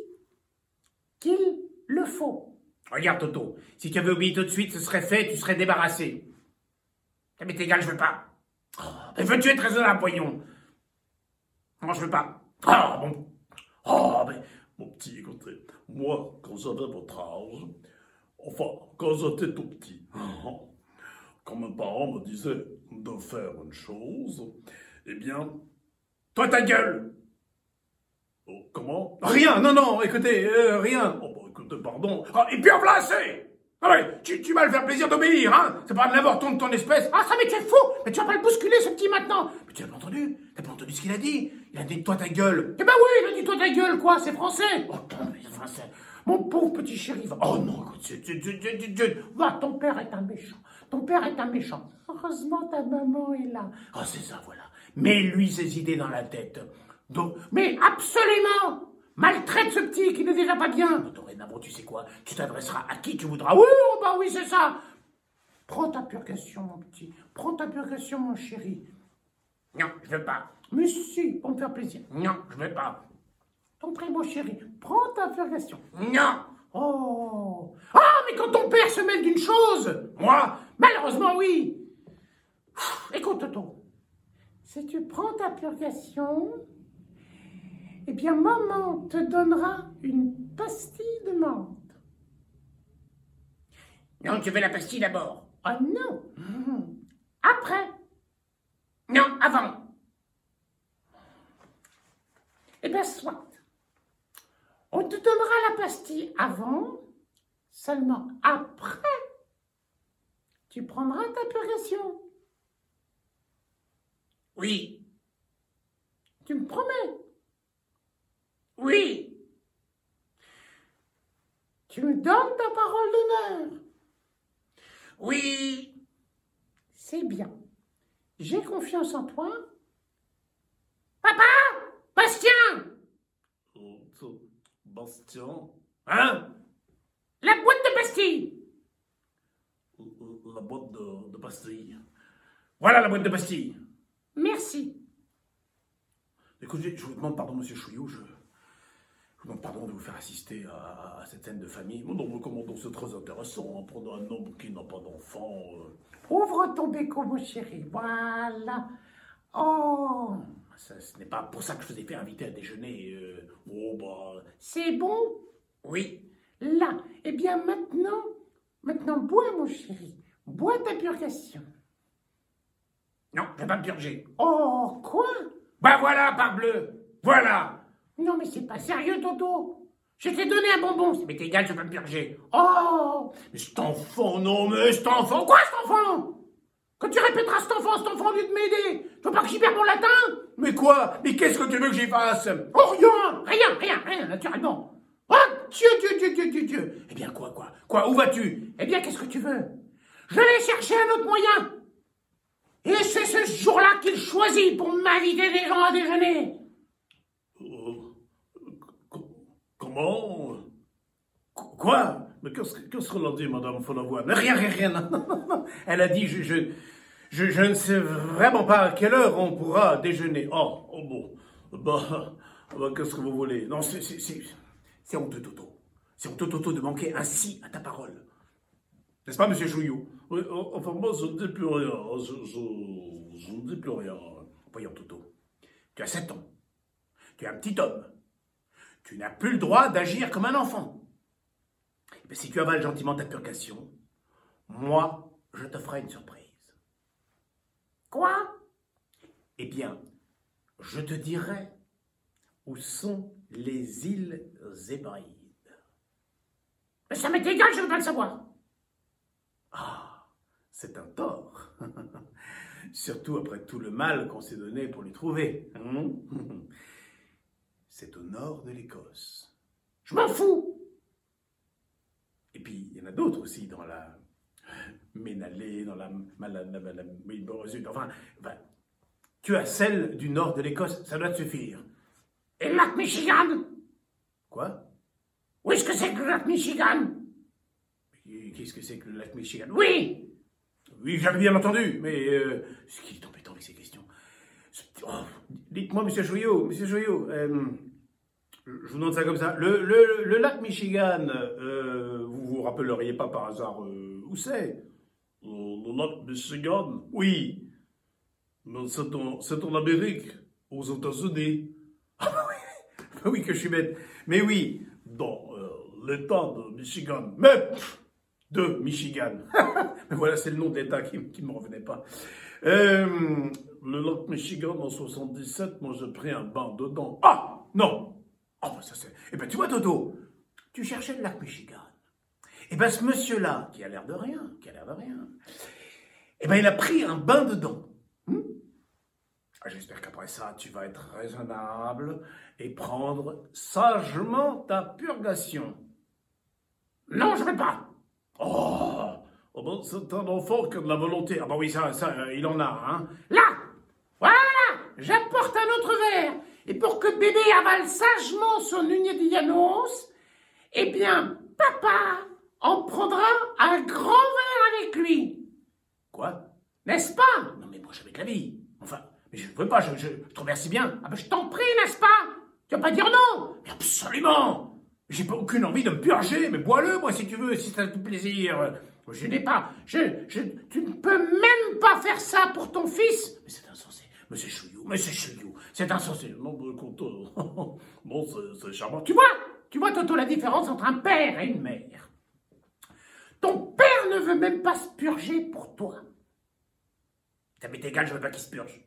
Speaker 2: qu'il le faut,
Speaker 1: Regarde, Toto, si tu avais obéi tout de suite, ce serait fait, tu serais débarrassé. Ça m'est égal, je veux pas. Oh, mais veux-tu être raisonnable, voyons? Non, je veux pas? Oh, bon.
Speaker 3: Oh, mais mon petit, écoutez, moi, quand j'avais votre âge, enfin, quand j'étais tout petit, quand mes parents me disaient de faire une chose, eh bien,
Speaker 1: Toi, ta gueule
Speaker 3: oh, comment?
Speaker 1: Rien, non, non, écoutez, euh, rien.
Speaker 3: Oh, bah, écoutez, pardon.
Speaker 1: Ah, et puis en voilà assez Ah ouais, tu, tu vas le faire plaisir d'obéir, hein C'est pas de l'avorton de ton espèce.
Speaker 2: Ah, ça, mais tu es fou Mais tu vas pas le bousculer, ce petit, maintenant
Speaker 1: Mais tu l'as pas entendu? T'as pas entendu ce qu'il a dit? Il a dit toi ta gueule.
Speaker 2: Eh ben oui, il a dit toi ta gueule, quoi, c'est français Oh, français Mon pauvre petit chéri, va...
Speaker 1: Oh non,
Speaker 2: Va, ton père est un méchant. Ton père est un méchant. Heureusement, ta maman est là.
Speaker 1: Oh, c'est ça, voilà. Mets-lui ses idées dans la tête.
Speaker 2: Mais absolument Maltraite ce petit qui n'est déjà pas bien.
Speaker 1: dorénavant, tu sais quoi? Tu t'adresseras à qui tu voudras.
Speaker 2: Oui, oh bah oui, c'est ça. Prends ta purgation, mon petit. Prends ta purgation, mon chéri.
Speaker 1: Non, je veux pas.
Speaker 2: Mais si, pour me faire plaisir.
Speaker 1: Non, je veux pas.
Speaker 2: Ton très beau chéri, prends ta purgation.
Speaker 1: Non
Speaker 2: Oh Ah, mais quand ton père se mêle d'une chose
Speaker 1: Moi
Speaker 2: Malheureusement, oui. Écoute, Toto. Si tu prends ta purgation, eh bien, maman te donnera une pastille de menthe.
Speaker 1: Non, tu veux la pastille d'abord.
Speaker 2: Ah non Mhm. Après
Speaker 1: Non, avant.
Speaker 2: Eh bien, soit. On te donnera la pastille avant, seulement après, Tu prendras ta purgation.
Speaker 1: Oui.
Speaker 2: Tu me promets.
Speaker 1: Oui.
Speaker 2: Tu me donnes ta parole d'honneur.
Speaker 1: Oui.
Speaker 2: C'est bien. J'ai confiance en toi. Papa
Speaker 3: Euh, Bastien,
Speaker 1: Hein?
Speaker 2: La boîte de pastilles
Speaker 3: la boîte de, de pastilles.
Speaker 1: Voilà la boîte de pastilles.
Speaker 2: Merci.
Speaker 3: Écoutez, je vous demande pardon, monsieur Chouillou, je, je vous demande pardon de vous faire assister à, à cette scène de famille. Comment donc c'est très intéressant, hein, pour un homme qui n'a pas d'enfant. euh.
Speaker 2: Ouvre ton béco, mon chéri. Voilà. Oh,
Speaker 1: Ça, ce n'est pas pour ça que je vous ai fait inviter à déjeuner. euh.
Speaker 3: Oh, bah,
Speaker 2: c'est bon?
Speaker 1: Oui.
Speaker 2: Là. Eh bien, maintenant, maintenant, bois, mon chéri. Bois ta purgation.
Speaker 1: Non, je vais pas me purger.
Speaker 2: Oh, quoi?
Speaker 1: Bah voilà, parbleu. Voilà.
Speaker 2: Non, mais c'est pas sérieux, Toto. Je t'ai donné un bonbon.
Speaker 1: Mais t'es égal, je vais pas me purger.
Speaker 2: Oh
Speaker 1: Mais cet enfant, non, mais cet enfant, Quoi,
Speaker 2: cet enfant? Quand tu répéteras cet enfant, cet enfant, au lieu de m'aider, tu veux pas que j'y perde mon latin.
Speaker 1: Mais quoi? Mais qu'est-ce que tu veux que j'y fasse?
Speaker 2: Oh, rien! Rien, rien, rien, naturellement. Oh, Dieu, Dieu, Dieu, Dieu, Dieu, Dieu.
Speaker 1: Eh bien, quoi, quoi? Quoi? Où vas-tu?
Speaker 2: Eh bien, qu'est-ce que tu veux? Je vais chercher un autre moyen. Et c'est ce jour-là qu'il choisit pour m'inviter des gens à déjeuner.
Speaker 3: euh, co- comment?
Speaker 1: Qu- Quoi?
Speaker 3: Mais qu'est-ce que- qu'est-ce qu'elle a dit, madame Follavoine?
Speaker 1: Mais rien, rien, rien. Elle a dit, je, ne sais vraiment pas à quelle heure on pourra déjeuner. Oh,
Speaker 3: Oh bon, bah, bah, qu'est-ce que vous voulez?
Speaker 1: Non, c'est, honteux, Toto. C'est honteux, Toto, de manquer ainsi à ta parole. N'est-ce pas, monsieur Chouillou
Speaker 3: Oui, oh, enfin, moi, je ne dis plus rien. Je, je, je ne dis plus rien.
Speaker 1: Voyons, Toto. Tu as 7 ans. Tu es un petit homme. Tu n'as plus le droit d'agir comme un enfant. Bien, si tu avales gentiment ta purgation, moi, je te ferai une surprise.
Speaker 2: Quoi?
Speaker 1: Eh bien, je te dirai où sont les îles Hébrides.
Speaker 2: Mais ça m'est égal, je veux pas le savoir.
Speaker 1: Ah, c'est un tort. Surtout après tout le mal qu'on s'est donné pour les trouver. hein? C'est au nord de l'Écosse.
Speaker 2: Je m'en fous.
Speaker 1: Et puis, il y en a d'autres aussi dans la Ménalée, dans la zut, enfin, tu as celle du nord de l'Écosse, ça doit te suffire.
Speaker 2: Et le lac Michigan
Speaker 1: Quoi?
Speaker 2: Où est-ce que c'est que le lac Michigan?
Speaker 1: Qu'est-ce que c'est que le lac Michigan?
Speaker 2: Oui
Speaker 1: Oui, j'avais bien entendu, mais euh, ce qui est embêtant avec ces questions. Oh, Dites-moi, monsieur Chouillot, monsieur Chouillot, euh, je vous demande ça comme ça. Le lac Michigan, euh, vous rappelleriez pas par hasard euh, où c'est?
Speaker 3: Euh, le lac Michigan,
Speaker 1: Oui.
Speaker 3: mais c'est en, c'est en Amérique, aux États-Unis,
Speaker 1: Oui, que je suis bête. Mais oui,
Speaker 3: dans euh, l'État de Michigan.
Speaker 1: mais pff, de Michigan. Mais voilà, c'est le nom de l'État qui ne me revenait pas. Euh,
Speaker 3: Le lac Michigan en 77, moi j'ai pris un bain dedans.
Speaker 1: Ah Non Ah, bah ça c'est. Eh ben, tu vois, Toto, tu cherchais le lac Michigan. Eh ben, ce monsieur-là, qui a l'air de rien, qui a l'air de rien, eh ben, il a pris un bain dedans. Hmm Ah, J'espère qu'après ça, tu vas être raisonnable et prendre sagement ta purgation.
Speaker 2: Non, je veux pas.
Speaker 3: Oh, oh ben, c'est un enfant qui a de la volonté.
Speaker 1: Ah, bah oui, ça, euh, il en a, hein.
Speaker 2: Là Voilà J'apporte un autre verre. Et pour que bébé avale sagement son Dianos, eh bien, papa en prendra un grand verre avec lui.
Speaker 1: Quoi?
Speaker 2: N'est-ce pas?
Speaker 1: Non, mais moi, j'avais de la vie. Enfin, mais je ne veux pas, je, te remercie bien.
Speaker 2: Ah ben, je t'en prie, n'est-ce pas? Tu vas pas dire non
Speaker 1: Mais absolument J'ai pas aucune envie de me purger, mais bois-le, moi, si tu veux, si ça te plaisir.
Speaker 2: Je n'ai pas... Je, je, tu ne peux même pas faire ça pour ton fils.
Speaker 1: Mais c'est insensé. Monsieur Chouillou, monsieur Chouillou, c'est insensé.
Speaker 3: Non, bon, c'est charmant.
Speaker 2: Tu vois Tu vois, Toto, la différence entre un père et une mère. Ton père ne veut même pas se purger pour toi.
Speaker 1: Ça m'est égal, je veux pas qu'il se purge.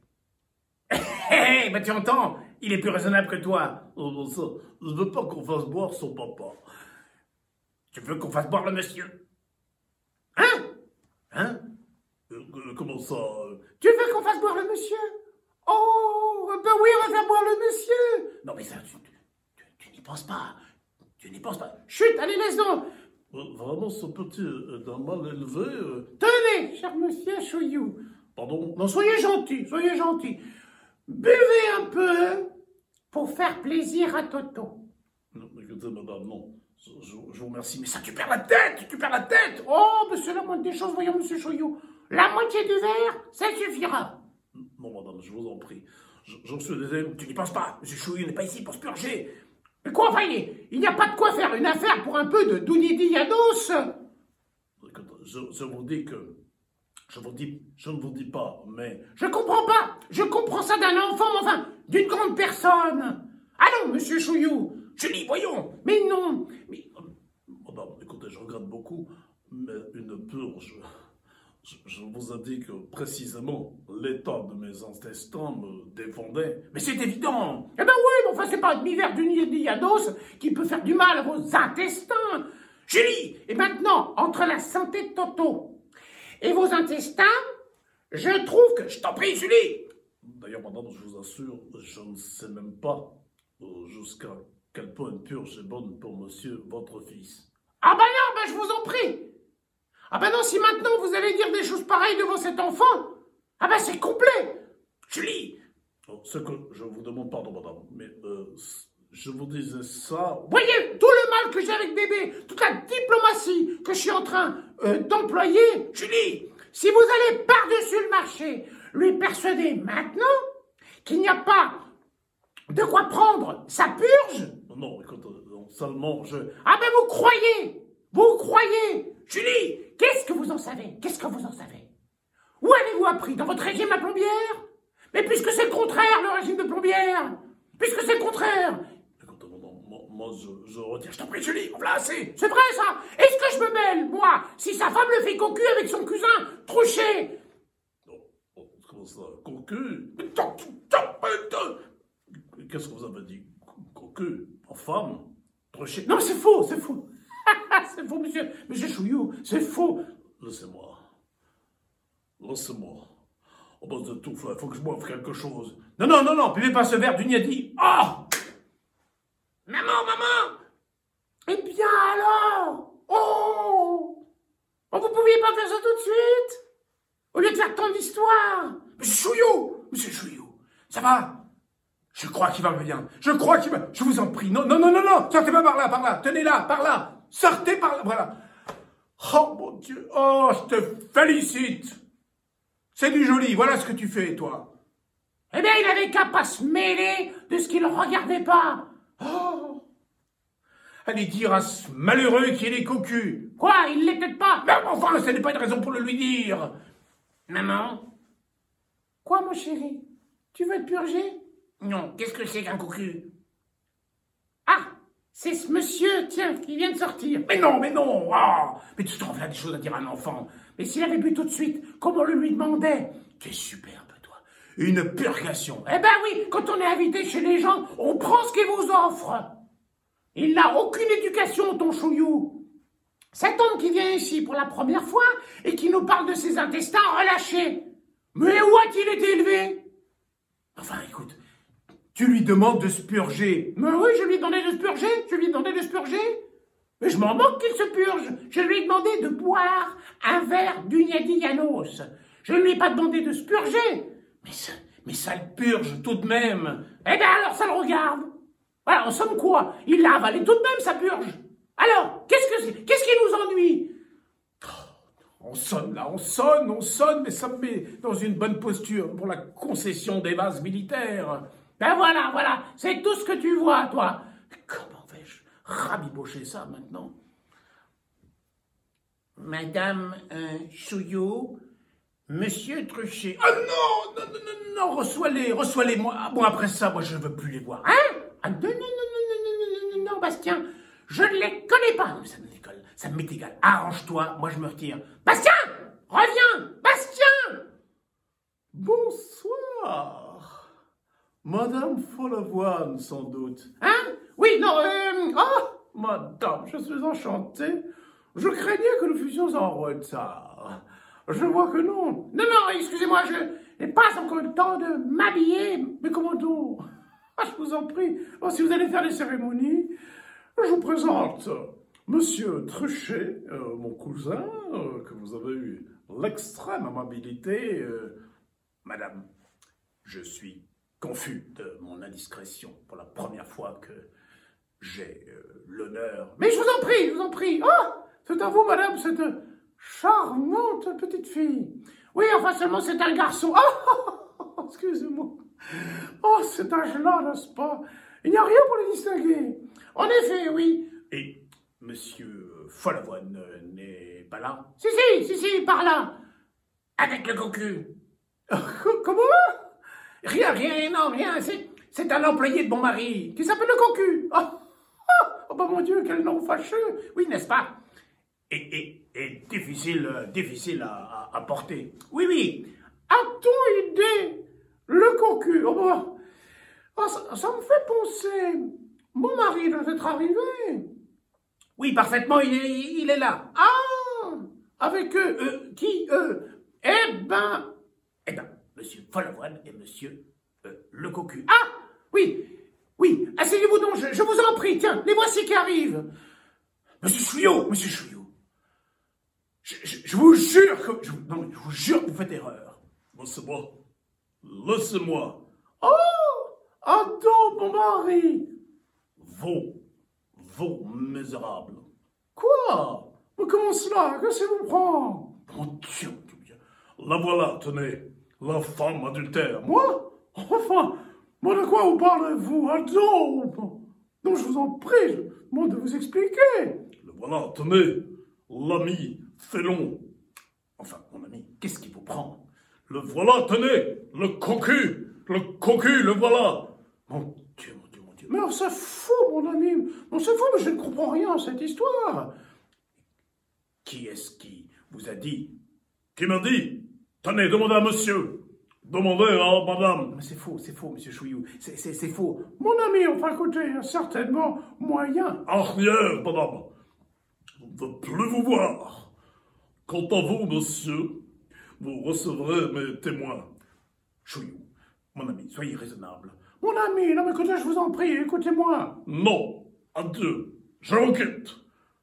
Speaker 1: Hé, hé, bah tu entends Il est plus raisonnable que toi.
Speaker 3: Oh, ben, ça, je veux pas qu'on fasse boire son papa.
Speaker 1: Tu veux qu'on fasse boire le monsieur?
Speaker 2: Hein?
Speaker 1: Hein?
Speaker 3: Euh, euh, Comment ça euh?
Speaker 2: Tu veux qu'on fasse boire le monsieur? Oh, ben oui, on va boire le monsieur
Speaker 1: Non, mais ça, tu, tu- n'y penses pas. Tu n'y penses pas.
Speaker 2: Chut, allez, laisse donc
Speaker 3: Euh, Vraiment, ce petit est d'un mal élevé. euh,
Speaker 2: Tenez, cher monsieur Chouillou.
Speaker 3: Pardon?
Speaker 2: Non, soyez gentil, soyez gentil. Buvez un peu pour faire plaisir à Toto.
Speaker 3: Non, Écoutez, madame, non. Je, je- je vous remercie, mais ça...
Speaker 1: tu perds la tête, tu perds la tête.
Speaker 2: Oh, c'est la moindre des choses, voyons, monsieur Chouillou. La moitié du verre, ça suffira.
Speaker 3: Non, madame, je vous en prie. Je- J'en suis désolé.
Speaker 1: Tu n'y penses pas. Monsieur Chouillou n'est pas ici pour se purger.
Speaker 2: Mais quoi, voyez, il n'y a pas de quoi faire une affaire pour un peu de Dounidianos.
Speaker 3: Écoutez, je, je vous dis que... Je vous dis... Je ne vous dis pas, mais...
Speaker 2: Je comprends pas. Je comprends ça d'un enfant, mais enfin, d'une grande personne. Allons, monsieur Chouillou.
Speaker 1: Julie, voyons.
Speaker 2: Mais non, mais
Speaker 3: Madame, écoutez, je regrette beaucoup, mais une purge... Je, je vous indique précisément l'état de mes intestins me défendait.
Speaker 1: Mais c'est évident.
Speaker 2: Eh ben oui, enfin, c'est pas un hiver du Diados qui peut faire du mal à vos intestins.
Speaker 1: Julie,
Speaker 2: Et maintenant, entre la santé de Toto et vos intestins, je trouve que...
Speaker 1: je t'en prie, Julie.
Speaker 3: D'ailleurs, madame, je vous assure, je ne sais même pas euh, jusqu'à quel point une purge est bonne pour monsieur, votre fils.
Speaker 2: Ah ben non, ben je vous en prie. Ah ben non, si maintenant vous allez dire des choses pareilles devant cet enfant, ah ben c'est complet.
Speaker 1: Julie,
Speaker 3: Ce que je vous demande, pardon, madame, mais euh, je vous disais ça...
Speaker 2: Voyez tout le mal que j'ai avec bébé, toute la diplomatie que je suis en train euh, d'employer.
Speaker 1: Julie,
Speaker 2: Si vous allez par-dessus le marché lui persuader maintenant qu'il n'y a pas de quoi prendre sa purge,
Speaker 3: Non, écoute, non, seulement je...
Speaker 2: ah ben vous croyez, vous croyez.
Speaker 1: Julie,
Speaker 2: Qu'est-ce que vous en savez? Qu'est-ce que vous en savez? Où avez-vous appris? Dans votre régime à plombière? Mais puisque c'est le contraire, le régime de plombière Puisque c'est le contraire.
Speaker 3: Moi, je, je retire...
Speaker 1: je t'en prie, Julie, voilà assez.
Speaker 2: C'est vrai ça. Est-ce que je me mêle, moi, si sa femme le fait cocu avec son cousin Trouché
Speaker 3: Oh, oh, comment ça Cocu? Qu'est-ce que vous avez dit? Cocu En femme? Trochet?
Speaker 2: Non, c'est faux, c'est faux. C'est faux, monsieur, monsieur Chouillou, c'est faux.
Speaker 3: Laissez-moi. Laissez-moi. Oh, base de tout, faut que je boive quelque chose.
Speaker 1: Non, non, non, non, buvez pas ce verre du Niadi. Oh Maman, maman
Speaker 2: Eh bien alors? Oh Oh, vous pouviez pas faire ça tout de suite? Au lieu de faire tant d'histoires
Speaker 1: Monsieur Chouillou Monsieur Chouillou, ça va? Je crois qu'il va bien. Je crois qu'il va... Je vous en prie. Non, non, non, non, non Sortez pas par là, par là. Tenez là, par là. Sortez par là, voilà. Oh, mon Dieu. Oh, je te félicite. C'est du joli. Voilà ce que tu fais, toi.
Speaker 2: Eh bien, il avait qu'à pas se mêler de ce qu'il ne regardait pas.
Speaker 1: Oh Allez dire à ce malheureux qu'il est cocu.
Speaker 2: Quoi, il l'était pas
Speaker 1: Mais enfin, ce n'est pas une raison pour le lui dire. Maman
Speaker 2: Quoi, mon chéri? Tu veux te purger?
Speaker 1: Non, qu'est-ce que c'est qu'un cocu?
Speaker 2: C'est ce monsieur, tiens, qui vient de sortir.
Speaker 1: Mais non, mais non ah Mais tu trouves là des choses à dire à un enfant.
Speaker 2: Mais s'il avait bu tout de suite, comme on le lui demandait?
Speaker 1: Tu es superbe, toi. Une purgation.
Speaker 2: Eh ben oui, quand on est invité chez les gens, on prend ce qu'ils vous offrent. Il n'a aucune éducation, ton chouillou. Cet homme qui vient ici pour la première fois et qui nous parle de ses intestins relâchés. Mais où a-t-il été élevé?
Speaker 1: Enfin, écoute, tu lui demandes de se purger.
Speaker 2: Mais oui, je lui ai demandé de se purger, je lui ai de se purger. Mais je m'en moque qu'il se purge. Je lui ai demandé de boire un verre d'Ugnadillanos. Je ne lui ai pas demandé de se purger.
Speaker 1: Mais ça, mais le purge tout de même.
Speaker 2: Eh bien alors ça le regarde. Voilà, en somme quoi Il l'a avalé tout de même, sa purge. Alors, qu'est-ce que Qu'est-ce qui nous ennuie?
Speaker 1: On sonne là, on sonne, on sonne, mais ça me met dans une bonne posture pour la concession des bases militaires.
Speaker 2: Ben voilà, voilà, c'est tout ce que tu vois, toi.
Speaker 1: Comment vais-je rabibocher ça maintenant
Speaker 2: Madame euh, Chouillou, Monsieur Truchet.
Speaker 1: Ah non, non, non, non, non, reçois-les, reçois-les, moi. Ah, Bon, après ça, moi, je ne veux plus les voir.
Speaker 2: Hein ah, non, non, non, non, non, non, non, non, Bastien, je ne les connais pas.
Speaker 1: Ça me décolle, ça m'est égal. Arrange-toi, moi, je me retire.
Speaker 2: Bastien Reviens Bastien
Speaker 3: Bonsoir. Madame Follavoine, sans doute.
Speaker 2: Hein? Oui, non, euh... Oh
Speaker 3: Madame, je suis enchanté. Je craignais que nous fussions en retard.
Speaker 2: Je vois que non. Non, non, excusez-moi, je n'ai pas encore le temps de m'habiller. Mais comment donc? Ah, Je vous en prie. Oh, si vous allez faire les cérémonies, je vous présente Monsieur Truchet, euh, mon cousin, euh, que vous avez eu l'extrême amabilité. euh,
Speaker 1: Madame, je suis confus de mon indiscrétion pour la première fois que j'ai euh, l'honneur.
Speaker 2: Mais je vous en prie, je vous en prie. Ah, c'est à vous, madame, cette charmante petite fille. Oui, enfin seulement c'est un garçon. Ah, excusez-moi. Oh, cet âge-là, n'est-ce pas? Il n'y a rien pour les distinguer. En effet, oui.
Speaker 1: Et Monsieur Follavoine n'est pas là?
Speaker 2: Si, si, si, si, par là.
Speaker 1: Avec le cocu
Speaker 2: Co- Comment?
Speaker 1: Rien, rien, non, rien, c'est, un employé de mon mari.
Speaker 2: Qui s'appelle le cocu Ah, ah, oh, bah mon Dieu, quel nom fâcheux.
Speaker 1: Oui, n'est-ce pas? Et, et, difficile, euh, difficile à, à- porter. Oui, oui,
Speaker 2: A-t-on idée Le cocu? Oh. Ah, ça, me fait penser. Mon mari doit être arrivé.
Speaker 1: oui, parfaitement, il est, il est là.
Speaker 2: Ah Avec eux.
Speaker 1: Euh, qui, eux?
Speaker 2: Eh ben.
Speaker 1: Eh bien, Monsieur Follavoine et Monsieur euh, le cocu.
Speaker 2: Ah Oui Oui Asseyez-vous donc, je, je vous en prie. Tiens, les voici qui arrivent.
Speaker 1: Monsieur Chouillot, Monsieur Chouillot, je, je- je vous jure que, je, vous- non, je vous jure que vous faites erreur.
Speaker 3: Laissez-moi. Laissez-moi.
Speaker 2: Oh Attends, mon mari
Speaker 3: Vous. Vous, misérable.
Speaker 2: Quoi? Mais comment cela? Qu'est-ce qui vous prend
Speaker 3: Mon Dieu, mon Dieu. La voilà, tenez. La femme adultère.
Speaker 2: Moi? Enfin, moi de quoi vous parlez-vous? Attends Non, je vous en prie, je de vous expliquer.
Speaker 3: Le voilà, tenez. L'ami Félon.
Speaker 1: Enfin, mon ami, qu'est-ce qui vous prend?
Speaker 3: Le voilà, tenez. Le cocu. Le cocu, le voilà.
Speaker 1: Mon Dieu, mon Dieu, mon Dieu.
Speaker 2: Mais c'est fou, mon ami. Non, c'est fou, mais je ne comprends rien à cette histoire.
Speaker 1: Qui est-ce qui vous a dit?
Speaker 3: Qui m'a dit? Tenez, demandez à monsieur. Demandez à madame.
Speaker 1: Mais c'est faux, c'est faux, Monsieur Chouillou. C'est, c'est, c'est faux.
Speaker 2: Mon ami, enfin, écoutez, certainement moyen.
Speaker 3: Arrière, madame. Je ne veux plus vous voir. Quant à vous, monsieur, vous recevrez mes témoins.
Speaker 1: Chouillou, mon ami, soyez raisonnable.
Speaker 2: Mon ami, non, mais écoutez, je vous en prie, écoutez-moi.
Speaker 3: Non, adieu. Je quitte.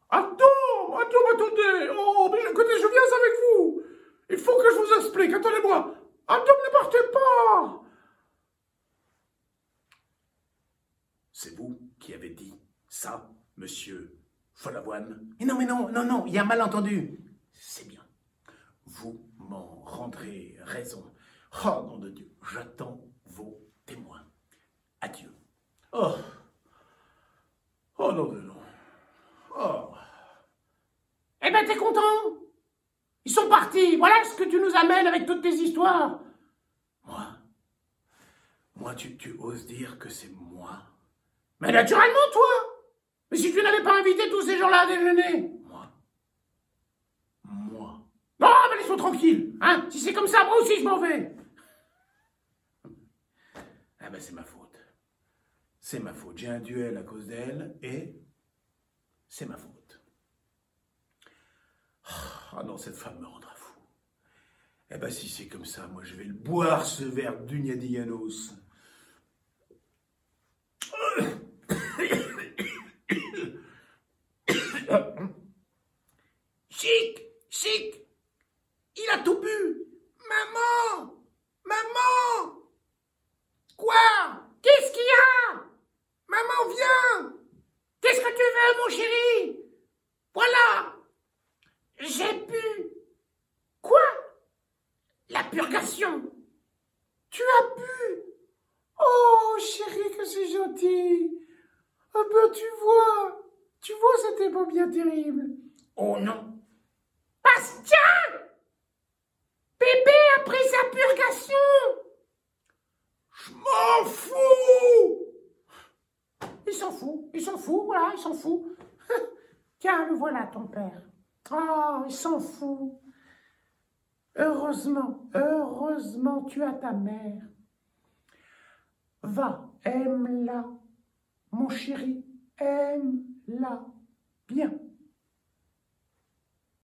Speaker 2: Attends, attends, attendez. Oh, mais écoutez, je viens avec vous. Il faut que je vous explique. Attendez-moi. Attends, ne partez pas.
Speaker 1: C'est vous qui avez dit ça, Monsieur Follavoine? Mais non, mais non, non, non, il y a un malentendu. C'est bien. Vous m'en rendrez raison. Oh, nom de Dieu, j'attends vos témoins. Adieu.
Speaker 3: Oh. Oh non, non, non.
Speaker 1: Oh,
Speaker 2: Eh ben, t'es content? Ils sont partis. Voilà ce que tu nous amènes avec toutes tes histoires.
Speaker 1: moi Moi, tu, tu oses dire que c'est moi
Speaker 2: Mais naturellement, toi. Mais si tu n'avais pas invité tous ces gens-là à déjeuner.
Speaker 1: Moi Moi
Speaker 2: Non, mais laisse-moi tranquille. Hein si c'est comme ça, moi aussi, je m'en vais.
Speaker 1: Ah ben c'est ma faute. C'est ma faute. J'ai un duel à cause d'elle et c'est ma faute. Ah non, cette femme me rendra fou. Eh ben si c'est comme ça, moi je vais le boire ce verre d'Ugnadianos. Chic, chic, il a tout bu. Maman, maman. Quoi?
Speaker 2: Qu'est-ce qu'il y a?
Speaker 1: Maman, viens
Speaker 2: Qu'est-ce que tu veux, mon chéri? Voilà J'ai bu. Quoi? La purgation. Tu as bu. Oh, chéri, que c'est gentil. Ah ben, tu vois. Tu vois, c'était pas bien terrible.
Speaker 1: Oh non.
Speaker 2: Bastien Bébé a pris sa purgation.
Speaker 1: Je m'en fous.
Speaker 2: Il s'en fout, il s'en fout, voilà, il s'en fout. Tiens, le voilà, ton père. Oh, il s'en fout. Heureusement, heureusement, tu as ta mère. Va, aime-la. Mon chéri, aime-la. Bien.